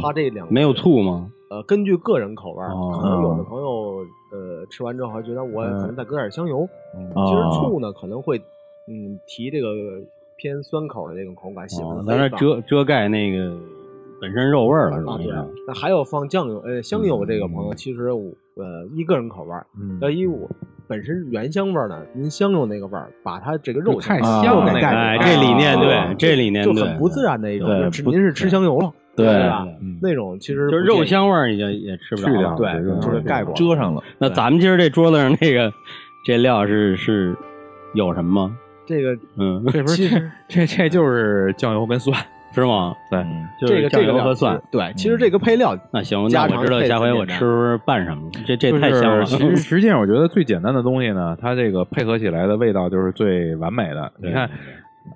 它这两个没有醋吗？呃，根据个人口味可能有的朋友呃吃完之后还觉得我嗯。可能再搁点香油，嗯。其实哦。醋呢可能会嗯提这个偏酸口的这种口感，喜欢的，哦咱遮遮盖那个本身肉味儿了，容易啊。，那还有放酱油呃香油这个朋友，嗯其实我呃依个人口味儿，嗯要依我本身原香味儿呢，您香油那个味儿，把它这个肉太香香了哎，这理念啊对，这理念，就很不自然的一种，就是您是吃香油了，对吧？嗯那种其实就是肉香味儿，已经也吃不着了。去掉对就是盖过遮上了。那咱们今儿这桌子上那个这料是是有什么吗？这个嗯，这不是这这就是酱油跟蒜，是吗？对，就是酱这个这个料油和蒜。对，其实这个配料那行，那我知道下回我吃拌什么，这这太香了。其实实际上，我觉得最简单的东西呢，它这个配合起来的味道就是最完美的。你看，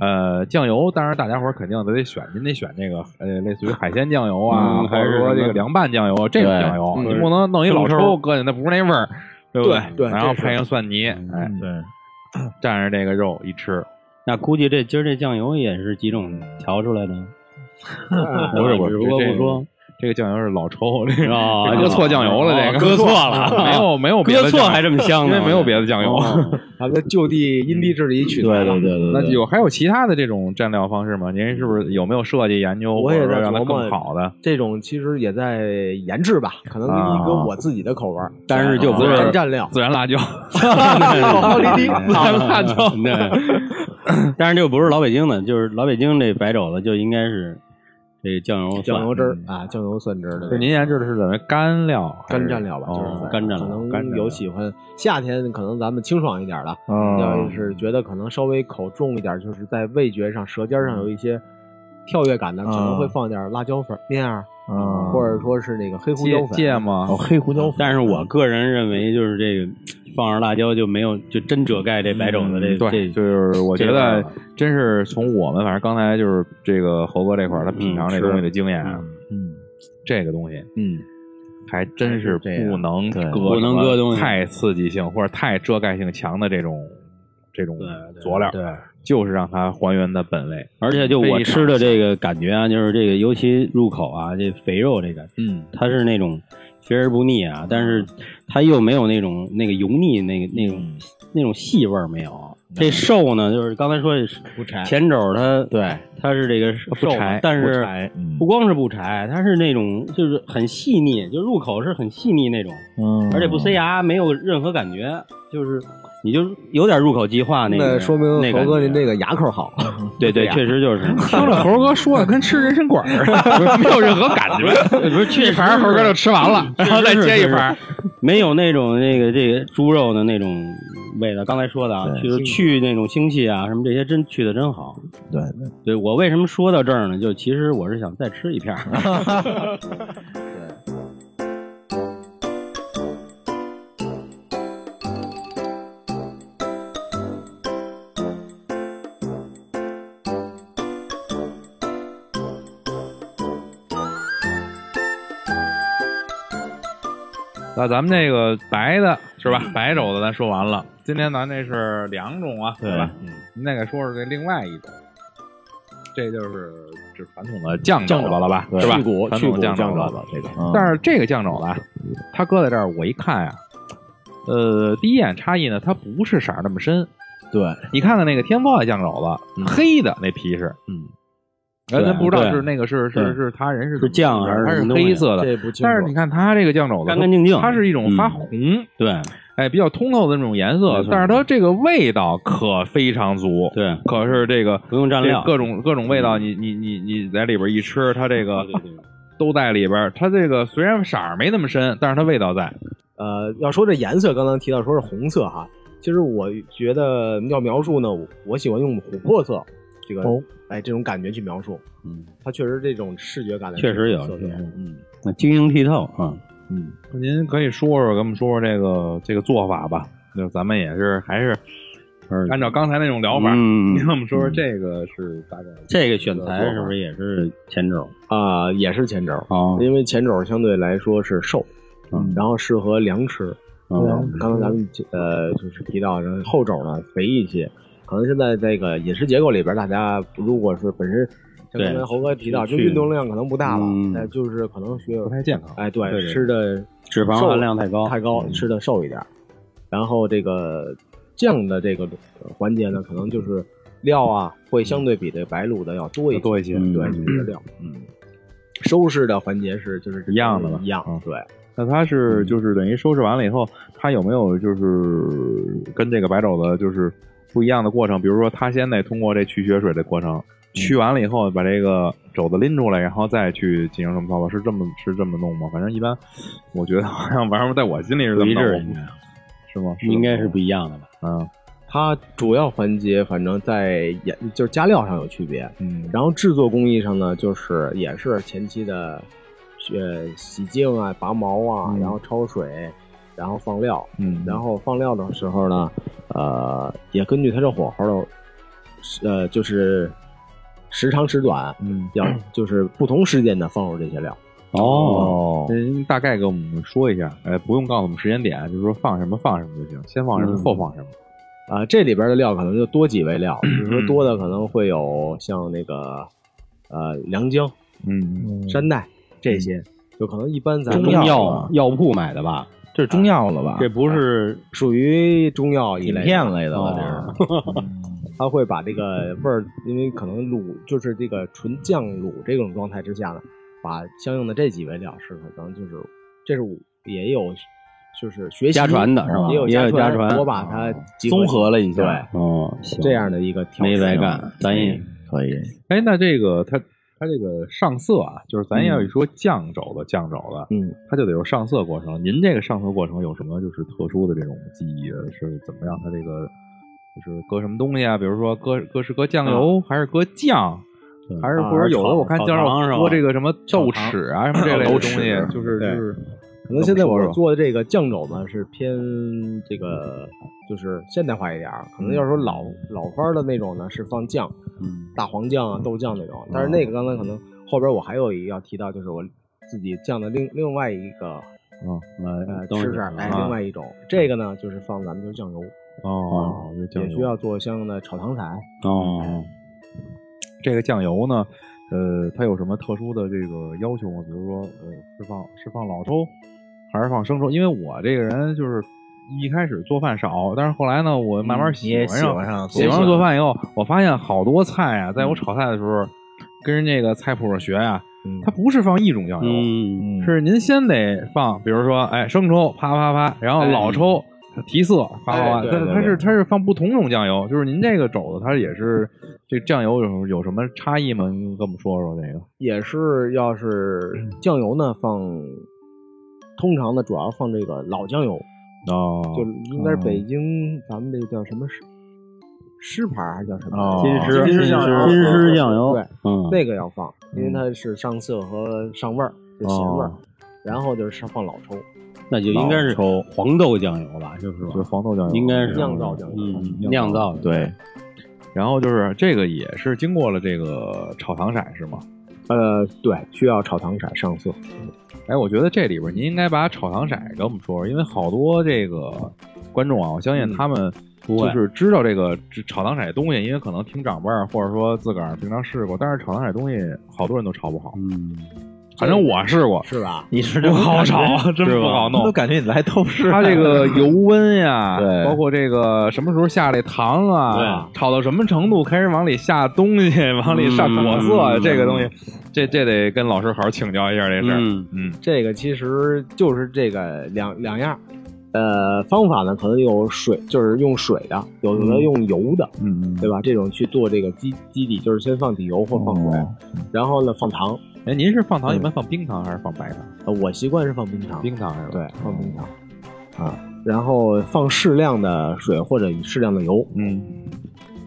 呃，酱油，当然大家伙儿肯定都得选，您得选这个呃，类似于海鲜酱油啊，嗯还是说这个凉拌酱油这种酱油，嗯你不能弄一老抽抽搁进，那不是那味儿，对不对对然后配上蒜泥，哎，对，蘸着这个肉一吃，那估计这今儿这酱油也是几种调出来的，不是不是只不过说。这个酱油是老抽，这个 搁错酱油了，这个搁错了，没有没有别的酱油搁错还这么香呢，因为没有别的酱油。哦咱们就地因地制宜取材了对对对对，那有还有其他的这种蘸料方式吗？您是不是有没有设计研究，我也或者说让它更好的？这种其实也在研制吧，可能啊一个我自己的口味，但是就不是自然蘸料，孜然辣椒，好离题孜然辣椒，对，但是就不是老北京的，就是老北京这白肘子就应该是这酱油酱油汁儿。啊，酱油蒜汁儿的。就您研制的是怎么干料？干蘸料吧，就是哦干蘸料？可能干有喜欢夏天，可能咱们清爽一点的，嗯要是觉得可能稍微口重一点，就是在味觉上、舌尖上有一些跳跃感的，可能会放点辣椒粉面儿，嗯，或者说是那个黑胡椒粉。芥末？哦，黑胡椒粉，但是我个人认为，就是这个放上辣椒就没有就真遮盖这白种子这对，这就是我觉得真是从我们反正刚才就是这个猴哥这块儿，他品尝这嗯东西的经验啊，嗯这个东西嗯，还真是不能搁不能搁东西太刺激性或者太遮盖性强的这种这种对对佐料，对，就是让它还原的本味。而且就我吃的这个感觉啊，就是这个尤其入口啊，这肥肉这个，嗯，它是那种肥而不腻啊，但是它又没有那种那个油腻那个那种、那种细味儿没有。这瘦呢，就是刚才说这不柴前肘它对它是这个瘦嘛柴但是不柴嗯不光是不柴，它是那种就是很细腻，就入口是很细腻那种，嗯，而且不塞牙，没有任何感觉，就是你就有点入口即化那个。那说明那猴哥您这这个牙口好，对对，确实就是 听着猴哥说的跟吃人参果儿似的，没有任何感觉。不是去一盘猴哥就吃完了，然后再接一盘。没有那种那个这个猪肉的那种味道。刚才说的啊，对就是去那种腥气啊什么这些，真去的真好。对对我为什么说到这儿呢？就其实我是想再吃一片 对。那咱们那个白的是吧？白肘子咱说完了，今天咱这是两种啊，对吧？嗯，您再给说说这另外一种，这就是这传统的酱肘子了吧？是吧？去骨酱酱肘子子。这个，嗯但是这个酱肘子啊，它搁在这儿，我一看呀，呃，第一眼差异呢，它不是色儿那么深。对，你看看那个天猫的酱肘子，黑的那皮是，嗯，呃，对咱不知道是那个是是是他人是是酱还是它是黑色的。但是你看它这个酱肘子，干干净净它是一种发嗯红，对哎，比较通透的那种颜色但是它这个味道可非常足。对，可是这个不用蘸料，各种各种味道，你你你你在里边一吃，它这个 都在里边。它这个虽然色儿没那么深，但是它味道在。呃，要说这颜色，刚刚提到说是红色哈，其实我觉得要描述呢，我我喜欢用琥珀色这个，哦哎，这种感觉去描述，嗯，它确实这种视觉感的确实有，嗯嗯那晶莹剔透啊。嗯，您可以说说，跟我们说说这个这个做法吧。就咱们也是还是按照刚才那种疗法，嗯您 跟我们说说这个是大概这个选材是不是也是前肘？啊、也是前肘，哦，因为前肘相对来说是瘦，嗯然后适合凉吃。嗯刚才咱们呃就是提到，然后后肘呢肥一些，可能现在这个饮食结构里边，大家如果是本身像刚才猴哥提到，就运动量可能不大了，嗯那就是可能需要不太健康。哎对吃的脂肪含量太高，太高，吃的瘦一点。然后这个酱的这个呃环节呢，可能就是料啊会相对比这白卤的要多一些，多一些嗯对，这个料，嗯。收拾的环节是就是一样的吧一样嗯，对，那它是就是等于收拾完了以后，它有没有就是跟这个白肘子就是不一样的过程？比如说，他先得通过这去血水的过程，去完了以后把这个肘子拎出来，然后再去进行什么操作？是这么是这么弄吗？反正一般，我觉得好像玩意儿在我心里是这么弄是吗？应该是不一样的吧？嗯它主要环节反正在也就是加料上有区别，嗯，然后制作工艺上呢，就是也是前期的呃洗净啊、拔毛啊，嗯然后焯水，然后放料，嗯，然后放料的时候呢，呃，也根据它这火候的，呃，就是时长时短，嗯。要 就是不同时间的放入这些料。哦，您大概给我们说一下，哎，不用告诉我们时间点，就是说放什么放什么就行，先放什么嗯。后放什么。啊、这里边的料可能就多几味料，比如说嗯多的可能会有像那个呃良姜、嗯，山奈这些，就可能一般咱们中药药铺买的吧？这是中药了吧？这不是属于中药一饮类片类的哦了，这是。它会把这个味儿，因为可能卤就是这个纯酱卤这种状态之下呢，把相应的这几味料是可能就是这是我也有就是学习家传的是吧也有也有家传，我把它集综合了一对下，哦，这样的一个调没制白干，咱也可以。哎，那这个它它这个上色啊，就是咱要一说酱肘子酱肘子，嗯，它就得有上色过程。您这个上色过程有什么就是特殊的这种技艺啊？是怎么样？它这个就是搁什么东西啊？比如说搁搁是搁酱油，还是搁酱，还是或者有的我看炒叫糖是吧搁这个什么豆豉啊什么这类的东西，就是就是可能现在我做的这个酱肘呢是偏这个就是现代化一点儿，可能要说老老番儿的那种呢是放酱，嗯大黄酱啊、豆酱那种，但是那个刚才可能后边我还有一个要提到，就是我自己酱的另另外一个嗯呃东西吃法，哎，啊另外一种，这个呢就是放咱们就是酱油，哦，也需要做相应的炒糖色。哦，这个酱油呢，呃，它有什么特殊的这个要求吗？比如说，呃，是放是放老抽，还是放生抽？因为我这个人就是一开始做饭少，但是后来呢，我慢慢喜喜欢上，欢上喜欢上做饭以后，我发现好多菜啊，在我炒菜的时候，跟人这个菜谱上学呀、嗯它不是放一种酱油，是您先得放，比如说，哎，生抽啪啪啪，然后老抽提色啪啪啪，它是它是放不同种酱油，就是您这个肘子它也是这酱油有有什么差异吗？您跟我们说说这个。也是要是 酱油呢放，通常呢主要放这个老酱油，哦就应该是北京咱们这个叫什么狮狮牌还是叫什么？哦金狮金狮酱油，金狮酱油。对，嗯，那个要放，因为它是上色和上味儿，就咸味儿。哦。然后就是上放老抽，那就应该是黄豆酱油吧，就是？吧就是黄豆酱油，应该是。酿造酱油。嗯，酿造。对。然后就是这个也是经过了这个炒糖色是吗？呃，对，需要炒糖色上色。哎，我觉得这里边您应该把炒糖色给我们说说，因为好多这个观众啊，我相信他们就是知道这个炒糖色的东西，因为可能听长辈儿或者说自个儿平常试过，但是炒糖色东西好多人都炒不好，嗯，反正我试过，是吧？你是不好炒，真不好弄都。感觉你来透视。它这个油温呀，对包括这个什么时候下这糖啊，炒到什么程度开始往里下东西，往里上果色，嗯这个东西，这这得跟老师好好请教一下这事儿。嗯嗯这个其实就是这个两两样。呃，方法呢可能有水，就是用水的，有的用油的，嗯对吧？这种去做这个基基底，就是先放底油或放水，哦然后呢放糖。哎，您是放糖嗯。一般放冰糖还是放白糖？呃，我习惯是放冰糖，冰糖是吧？对，放冰糖啊，然后放适量的水或者适量的油。嗯。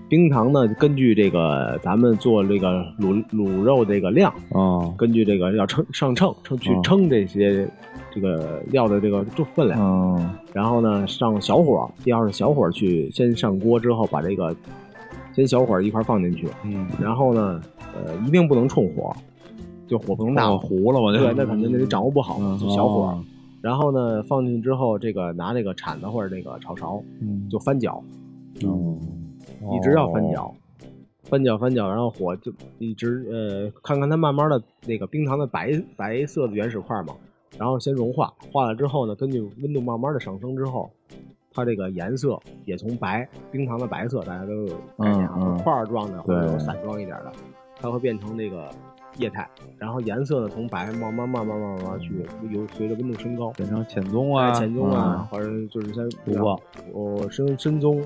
冰糖呢，根据这个咱们做这个卤卤肉这个量，哦根据这个要称上秤称去哦。称这些这个料的这个重分量，嗯然后呢上小火，第二是小火去先上锅之后把这个先小火一块儿放进去，嗯，然后呢呃一定不能冲火，就火不能大大糊了我就对，那肯定得掌握不好，嗯就小火。哦。然后呢，放进去之后，这个拿这个铲子或者这个炒勺嗯。就翻搅，哦一直要翻搅，翻搅翻搅，然后火就一直呃，看看它慢慢的那个冰糖的白白色的原始块嘛，然后先融化，化了之后呢，根据温度慢慢的上升之后，它这个颜色也从白冰糖的白色，大家都有概念啊，嗯嗯。块状的或者有散装一点的，它会变成那个液态，然后颜色呢从白慢慢慢慢慢慢去由随着温度升高。变成浅棕啊，浅棕啊，或者就是先不过。哦深深棕，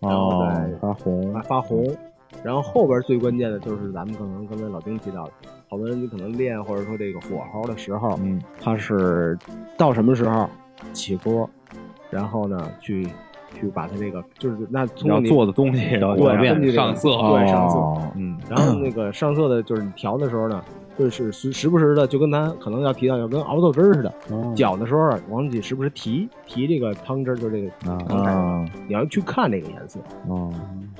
然后哦再发红。发发红，然后后边最关键的就是咱们可能刚才老丁提到的，好多人你可能练或者说这个火候的时候，嗯。它是到什么时候起锅，然后呢去去把它这个就是那通过要你做的东西对要根据上色，对上色，哦。嗯然后那个上色的就是你调的时候呢，就是时时不时的就跟咱可能要提到要跟熬豆汁儿似的，哦搅的时候往起时不时提提这个汤汁儿，就这个啊你要去看这个颜色，哦。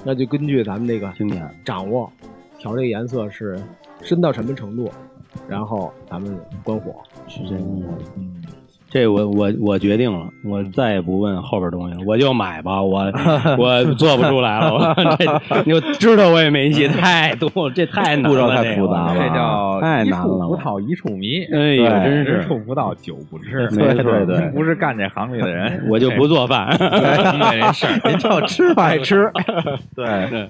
那就根据咱们这个经典，掌握调这个颜色是深到什么程度，然后咱们关火。是这样。嗯这我我我决定了，我再也不问后边东西了，我就买吧，我 我做不出来了，我 这你就知道我也没戏，太多，这太难了，步骤太这个复杂了这叫一太难了触葡萄一处迷，哎呦，对真人是触不到酒不吃，没错对对不是干这行里的人，我就不做饭。没事儿。您就吃不爱吃，对，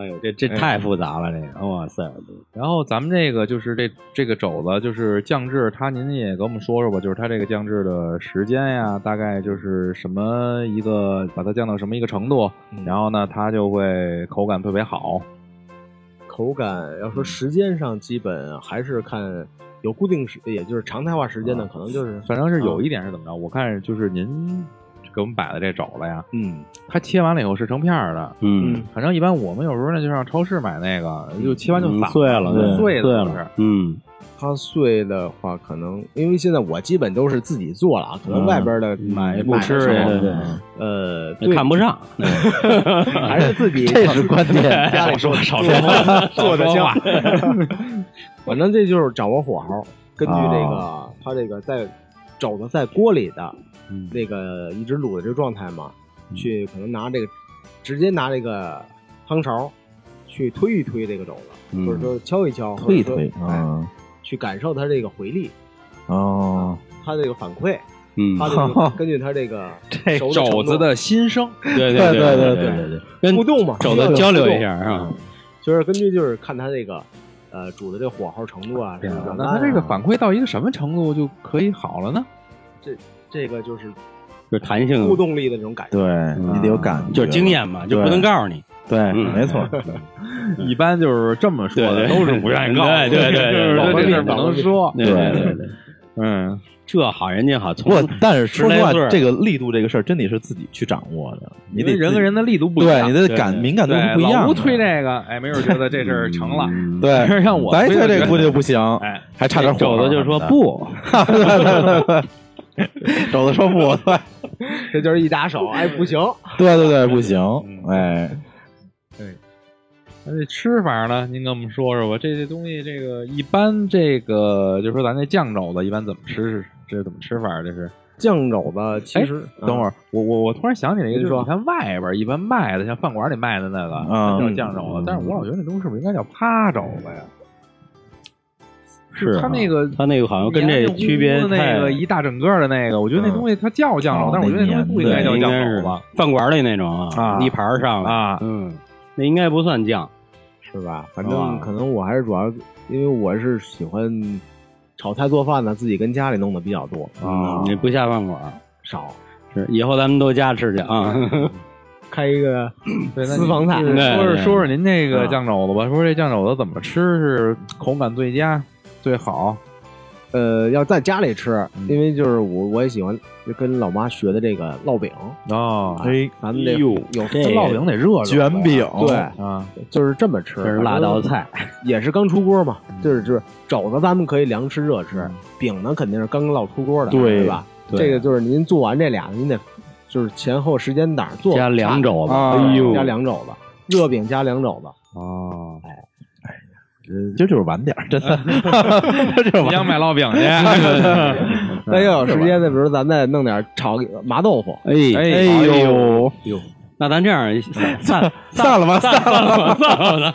哎呦，这这太复杂了，这个，哇塞，然后咱们这个就是这这个肘子，就是酱制，它您也给我们说说吧，就是它这个酱制的时间呀，大概就是什么一个把它降到什么一个程度，然后呢，它就会口感特别好。口感要说时间上，基本还是看有固定时，也就是常态化时间呢，可能就是反正是有一点是怎么着，我看就是您给我们摆的这肘子呀，嗯它切完了以后是成片儿的。嗯，反正一般我们有时候呢就上超市买那个，就切完就散嗯碎了就对碎碎的都是了。，嗯，它碎的话，可能因为现在我基本都是自己做了啊，可能外边的买不吃买的时候对对对呃，对看不上，还是自己 这是关键。家里说少做说做的少说香。反正这就是掌握火候，根据这个、啊它这个在肘子在锅里的那个一直卤的这个状态嘛去可能拿这个直接拿这个汤勺去推一推这个肘子或者说敲一敲推一推啊。去感受它这个回力哦。它这个反馈嗯。它 根据它这个 肘子的心声 对对对对对对跟互动嘛肘子交流一下啊就是根据就是看它这个呃煮的这火候程度啊什么的那它这个反馈到一个什么程度就可以好了呢？这个就是就是弹性互动力的这种感觉。对你得有感觉，就是经验嘛，就不能告诉你。对，嗯没错，一般就是这么说的，对对都是不愿意告诉对对对 这事儿不能说。对对对对，嗯，这好人家好，从不过但是说实话这个力度这个事儿真得是自己去掌握的，你得人跟人的的力度不一样，对你的对对感敏感度是不一样的。老吴推这个，哎，没准觉得这事儿成了。嗯对，让我咱推这个估计就不行，哎，还差点火肘候子就说不，肘子说不，对这就是一打手，哎，不行，对对对，不行，哎，对那这吃法呢？您跟我们说说吧。这这东西，这个一般这个就是说咱这酱肘子一般怎么吃？这是怎么吃法？这是？酱肘子其实等会儿，我我我突然想起来一个，说就是你看外边一般卖的，像饭馆里卖的那个嗯叫酱肘子，但是我老觉得那东西是不是应该叫趴肘子呀？是它那个他那个好像跟这区别那个一大整个的那个，我觉得那嗯东西它叫酱肘哦，但是我觉得那东西不应该叫酱应该是肘子饭馆里那种啊一盘儿上来啊嗯，那应该不算酱。是吧？反啊正可能我还是主要，因为我是喜欢炒菜做饭的，自己跟家里弄的比较多啊你不下饭馆少是以后咱们都家吃去啊。开一个 对，私房菜说说说说您这个啊酱肘子吧，说这酱肘子怎么吃是口感最佳最好？呃，要在家里吃，嗯。因为就是我我也喜欢跟老妈学的这个烙饼，啊，哎，咱们这哎呦有这这烙饼得热热卷饼，对，啊，就是这么吃，这是辣道菜，也是刚出锅嘛，就是就是肘子咱们可以凉吃热吃，饼呢肯定是刚烙出锅的，对对吧？这个就是您做完这俩，您得就是前后时间档做加凉肘子，啊哎呦，加凉肘子，热饼加凉肘子，哦，今儿就是晚点儿，真的，这就想买烙饼去？那要有时间，那比如咱再弄点炒麻豆腐，哎哎呦呦，那咱这样散散散了吧，散了吧，散了，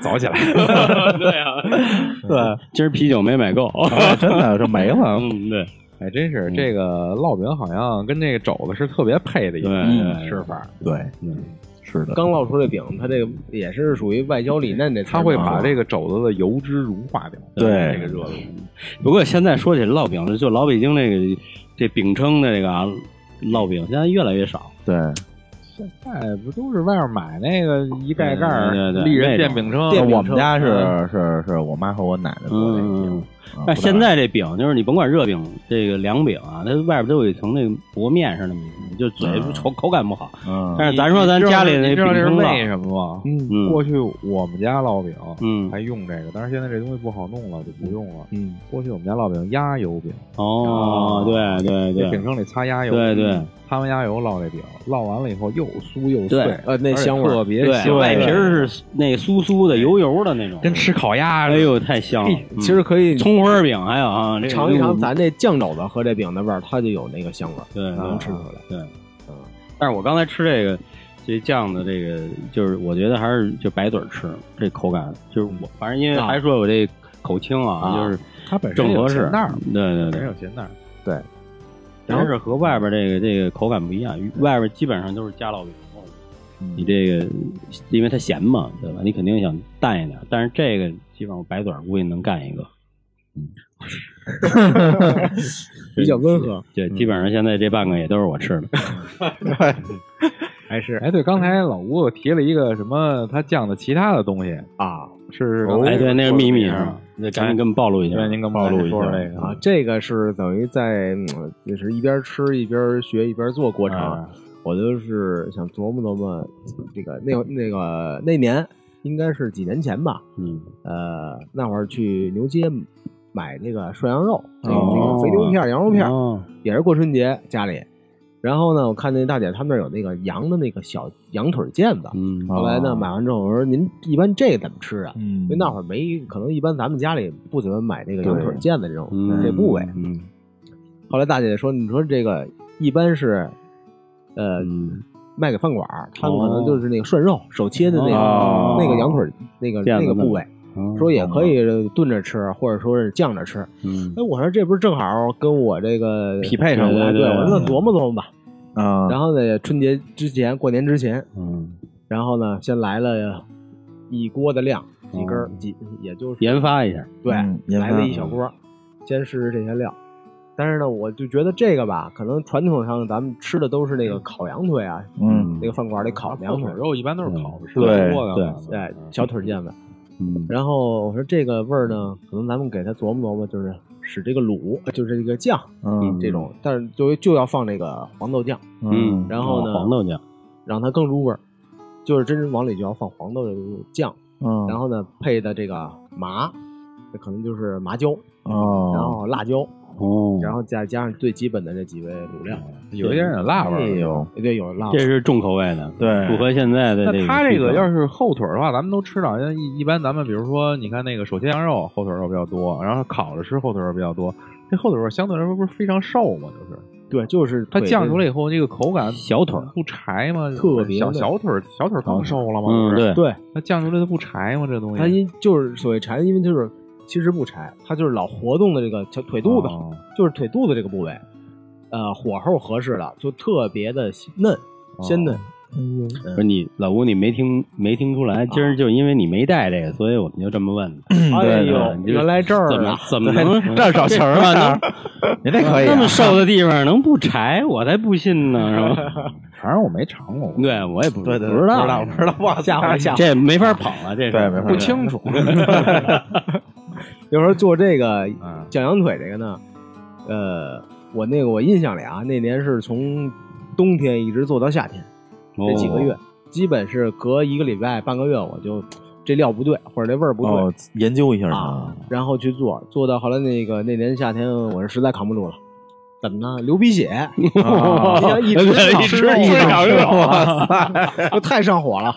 走起来。对啊，对，今儿啤酒没买够，真的这没了，嗯，对，哎，真是这个烙饼好像跟这个肘子是特别配的一对个对吃法。对，是的，刚烙出这饼，它这个也是属于外焦里嫩的，它会把这个肘子的油脂融化掉。对这个热度。不过现在说起烙饼，就老北京这个这饼铛的这个啊烙饼，现在越来越少。对，现在不都是外面买那个一盖盖儿对对对丽人电饼铛？我们家是嗯是是我妈和我奶奶做的但现在这饼就是你甭管热饼，这个凉饼啊，它外边都有一层那个薄面似的那么一层，就嘴嗯口口感不好。嗯，但是咱说咱家里那你知道这是饼铛为什么吗？嗯嗯过去我们家烙饼嗯还用这个，但是现在这东西不好弄了，就不用了。嗯，过去我们家烙饼压油饼，哦，对对对饼对，铛里擦压油，对对，擦完压油烙这饼，烙完了以后又酥又脆，呃，那香味特别对香，外皮儿是那酥酥的、油油的那种，跟吃烤鸭似的。哎呦太香了。嗯其实可以葱花饼还有啊，这尝一尝咱这酱肘子和这饼的味儿，它就有那个香味儿，对能吃出来。对，嗯，但是我刚才吃这个这酱的这个，就是我觉得还是就白嘴儿吃，这口感就是我反正因为啊还说我这口轻啊，啊就是它本身有正合适咸淡儿，对对对，有咸淡儿。但是和外边这个这个口感不一样，外边基本上都是加烙饼。你这个，因为它咸嘛，对吧？你肯定想淡一点，但是这个基本上我白嘴儿估计能干一个。比较温和，对，基本上现在这半个也都是我吃的。还是哎，对，刚才老吴提了一个什么他酱的其他的东西，啊是哎，对，那是秘密是啊吧？那赶紧给我们暴露一下。对，您给我暴露一下啊，这个是等于在嗯就是一边吃一边学一边做过程。啊我就是想琢磨琢磨，这个那那个那年应该是几年前吧，嗯，呃，那会儿去牛街买那个涮羊肉，这个哦这个肥牛片、羊肉片，哦也是过春节家里。然后呢，我看那大姐他们那儿有那个羊的那个小羊腿腱子。嗯，后来呢，买完之后我说您一般这个怎么吃啊？嗯因为那会儿没可能，一般咱们家里不怎么买那个羊腿腱子这种嗯这部位。嗯后来大姐说，你说这个一般是，呃，嗯卖给饭馆儿，他们可能就是那个涮肉、手切的那个、哦那个羊腿那个那个部位，嗯说也可以炖着吃，或者说是酱着吃。嗯哎，我说这不是正好跟我这个 匹配上了哎对，对对我说那琢磨琢磨吧。啊，然后呢，春节之前、过年之前，嗯，然后呢，先来了一锅的量，几根几，也就是研发一下，对，来了一小锅，先试试这些料。但是呢，我就觉得这个吧，可能传统上咱们吃的都是那个烤羊腿啊，嗯那个饭馆里烤羊腿，肉一般都是烤的，对对哎，小腿腱子。嗯。然后我说这个味儿呢，可能咱们给它琢磨琢磨，就是使这个卤，呃就是这个酱嗯。这种，但是就就要放这个黄豆酱，嗯，然后呢哦黄豆酱，让它更入味儿。就是真正往里就要放黄豆的酱，嗯，然后呢配的这个麻，这可能就是麻椒，哦，然后辣椒，哦，然后再加上最基本的这几味卤料。有一点点辣味儿。哎呦，对，有辣味这是重口味的，对符合现在的。那它这个要是后腿的话，咱们都吃到，像一一般咱们比如说，你看那个手切羊肉后腿肉比较多，然后烤着吃后腿肉比较多。这后腿肉相对来说不是非常瘦吗？就是对，就是它酱出来以后，这个口感小腿不柴吗？小特别小小腿儿小腿儿更瘦了吗？嗯，对，对它酱出来它不柴吗？这东西它因就是所谓柴，因为就是其实不柴，它就是老活动的这个小腿肚子，哦 就是腿肚子这个部位，呃，火候合适了，就特别的嫩鲜嫩。不是你老吴，你没听没听出来？今儿就因为你没带这个，所以我们就这么问的。哎对呦，你这原来这儿怎么啊！怎么能这儿找情儿啊？啊能 你这可以啊，那么瘦的地方能不柴？我才不信呢，是吧？反正我没尝过。对我也不对对，不知道，不知道，不知道，哇塞，下回下回这没法跑了，这是对没法不清楚。有时候做这个嗯酱羊腿这个呢，呃，我那个我印象里啊，那年是从冬天一直做到夏天，这几个月，基本是隔一个礼拜、半个月，我就这料不对，或者这味儿不对、哦，研究一下啊，然后去做，做到后来那个那年夏天，我是实在扛不住了。怎么呢？流鼻血，啊你想一直一直肉一吃肉哇塞，就太上火了，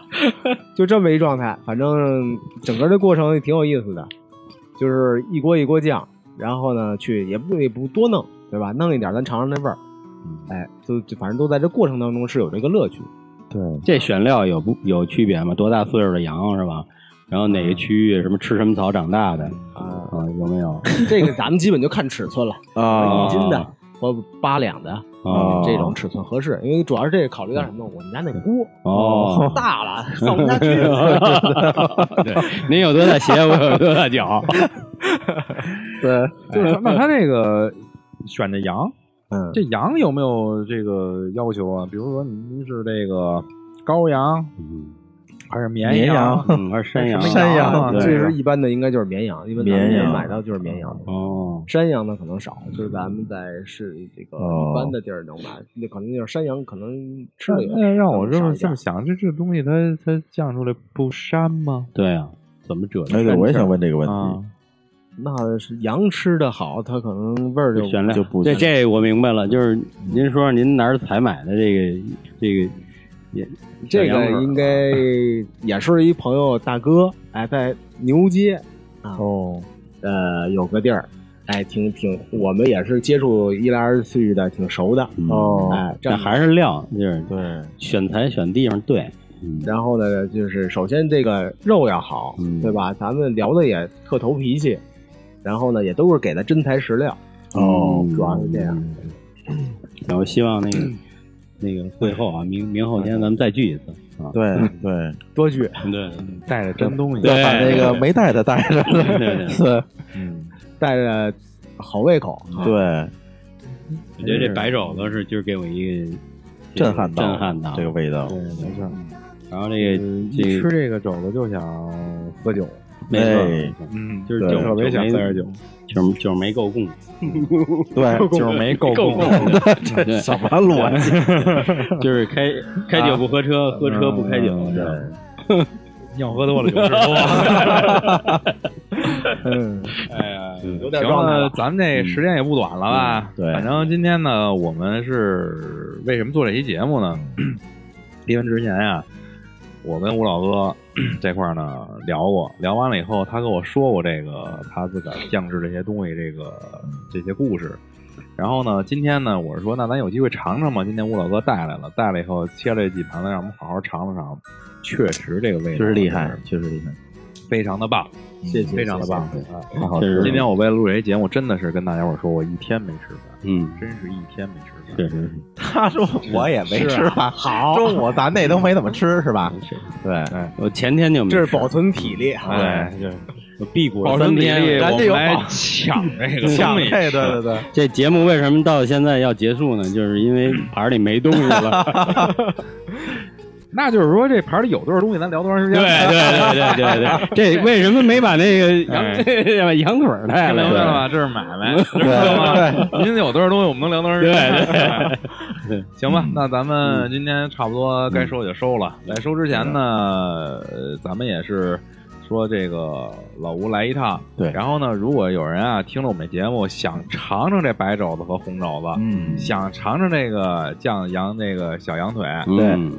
就这么一状态。反正整个的过程也挺有意思的，就是一锅一锅酱，然后呢去也不也不多弄，对吧？弄一点咱尝尝那味儿，哎，就就反正都在这过程当中是有这个乐趣。对，这选料有不有区别吗？多大岁数的羊是吧？然后哪个区域什么吃什么草长大的啊，啊？有没有？这个咱们基本就看尺寸了，啊一斤的或八两的哦这种尺寸合适，因为主要是这个考虑到什么？我们家那锅哦，大了，放不下去。对，您有多大鞋，我有多大脚。对，就是那他这个选的羊，嗯，这羊有没有这个要求啊？比如说您是这个羔羊嗯还是绵绵羊嗯，还是山羊？山羊啊对其实一般的应该就是绵羊，因为咱们绵羊买到就是绵羊。哦，山羊呢可能少，就是咱们在市里这个哦。一般的地儿能买，那可能就是山羊，可能吃的那让我这么这么想，这这东西它它酱出来不膻吗？对啊，怎么褶？哎，对，我也想问这个问啊。题，，那是羊吃的好，它可能味儿就选料就不这这我明白了，就是您说说您哪儿采买的这个这个也这个应该也是一朋友大哥，哎，在牛街啊，哦，呃，有个地儿，哎，挺挺，我们也是接触一来二去的，挺熟的，哦哎，这这还是料，就是对，选材选地方对，嗯然后呢，就是首先这个肉要好，嗯对吧？咱们聊的也特投脾气，然后呢，也都是给的真材实料，哦主要是这样。然后希望那个 那个会后啊，明明后天咱们再聚一次啊。对对，多聚，对带着真东西，对把那个没带的带着，对对，对嗯，带着好胃口。对，我觉得这白肘子是今儿给我一个震撼到震撼到这个味道，对，没错。然后这个一吃这个肘子就想喝酒，没错哎，嗯，就是酒特别想没喝点酒，就是就是没够供，对，就是没够够供。什 么逻辑？就是开开酒不喝车，喝车不开酒，嗯是吧？尿喝多了酒吃多。嗯，哎呀，有点行了。咱们这时间也不短了吧？嗯对反正今天呢，我们是为什么做这期节目呢？因为之前呀，我跟吴老哥 这块儿呢聊过，聊完了以后，他跟我说过这个他自个儿酱制这些东西，这个这些故事。然后呢，今天呢，我是说，那咱有机会尝尝嘛。今天吴老哥带来了，带来以后切了几盘子，让我们好好尝了尝。确实，这个味道确实厉害，确实厉害。非常的棒，谢谢非常的棒。啊太好吃了今天我为了录这期节目，真的是跟大家伙说，我一天没吃饭，嗯，真是一天没吃饭。确实是。他说我也没吃饭，好中午咱那都没怎么吃是吧？对，我前天就没吃这是保存体力。对，就是我辟谷三存体力，天。咱这有抢这个抢这，对对对，这节目为什么到现在要结束呢？就是因为 盘里没东西了。那就是说这盘里有多少东西，咱聊多长时间？对对对对对对，这为什么没把那个羊哎 羊腿儿带来明白了吗？这是买卖，知道吗？您有多少东西，我们能聊多长时间？对对，行吧，那咱们今天差不多该收就收了。在收之前呢，呃咱们也是说这个老吴来一趟。对然后呢，如果有人啊听了我们节目，想尝尝这白肘子和红肘子，嗯，想尝尝这个酱羊那个小羊腿，嗯，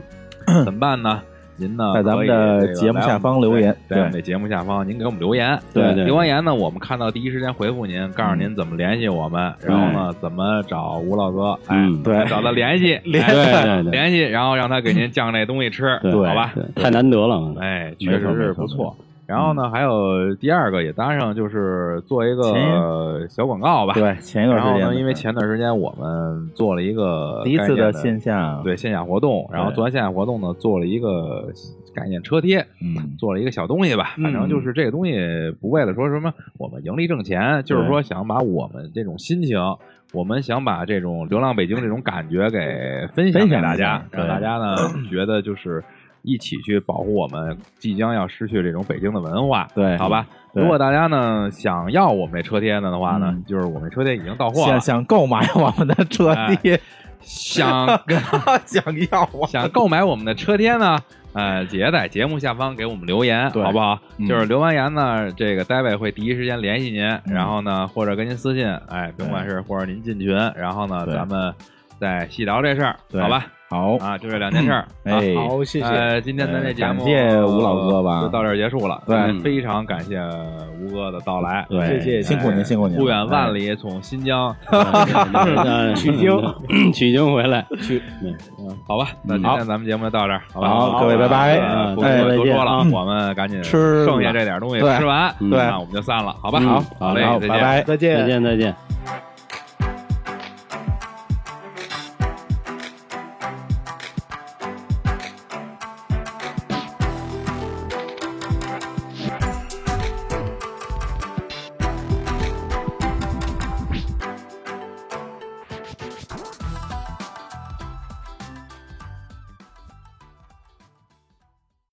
怎么办呢？您呢，在咱们的节目下方留言对在我们的节目下方您给我们留言，对对。留完言呢，我们看到第一时间回复您，告诉您怎么联系我们，然后呢，怎么找吴老哥，哎，嗯对。找他联系，联 哎对对对。联系，然后让他给您酱这东西吃，对好吧？太难得了。哎，确实是不错。然后呢，还有第二个也搭上，就是做一前个小广告吧。对，前一段然后呢，时间因为前段时间我们做了一个第一次的线下，对线下活动，然后做完线下活动呢，做了一个概念车贴，嗯，做了一个小东西吧。反正就是这个东西不为了说什么我们盈利挣钱，就是说想把我们这种心情。我们想把这种流浪北京这种感觉给分享给大家让大家呢觉得就是一起去保护我们即将要失去这种北京的文化，对。好吧？如果大家呢想要我们这车贴呢的话呢，嗯。就是我们车贴已经到货了，想购买我们的车贴，想 想要啊，想购买我们的车贴呢，呃，也在节目下方给我们留言，好不好？嗯。就是留完言呢，这个戴维会第一时间联系您，然后呢，或者跟您私信，哎，甭管是或者您进群，然后呢，咱们再细聊这事儿，好吧？好，啊，就这两件事儿。哎啊好，谢谢。呃，今天咱这节目感谢吴老哥吧就到这儿结束了。对嗯非常感谢吴哥的到来。对，谢谢辛苦您，辛苦您，不远万哎，里从新疆，嗯取经，取经回来，嗯，好吧，那今天咱们节目就到这儿，好吧？好各位拜拜呃不哎多多说了我们赶紧吃剩下这点东西吃完，对那我们就散了，好吧？好好嘞，再见拜拜。再见再见再见。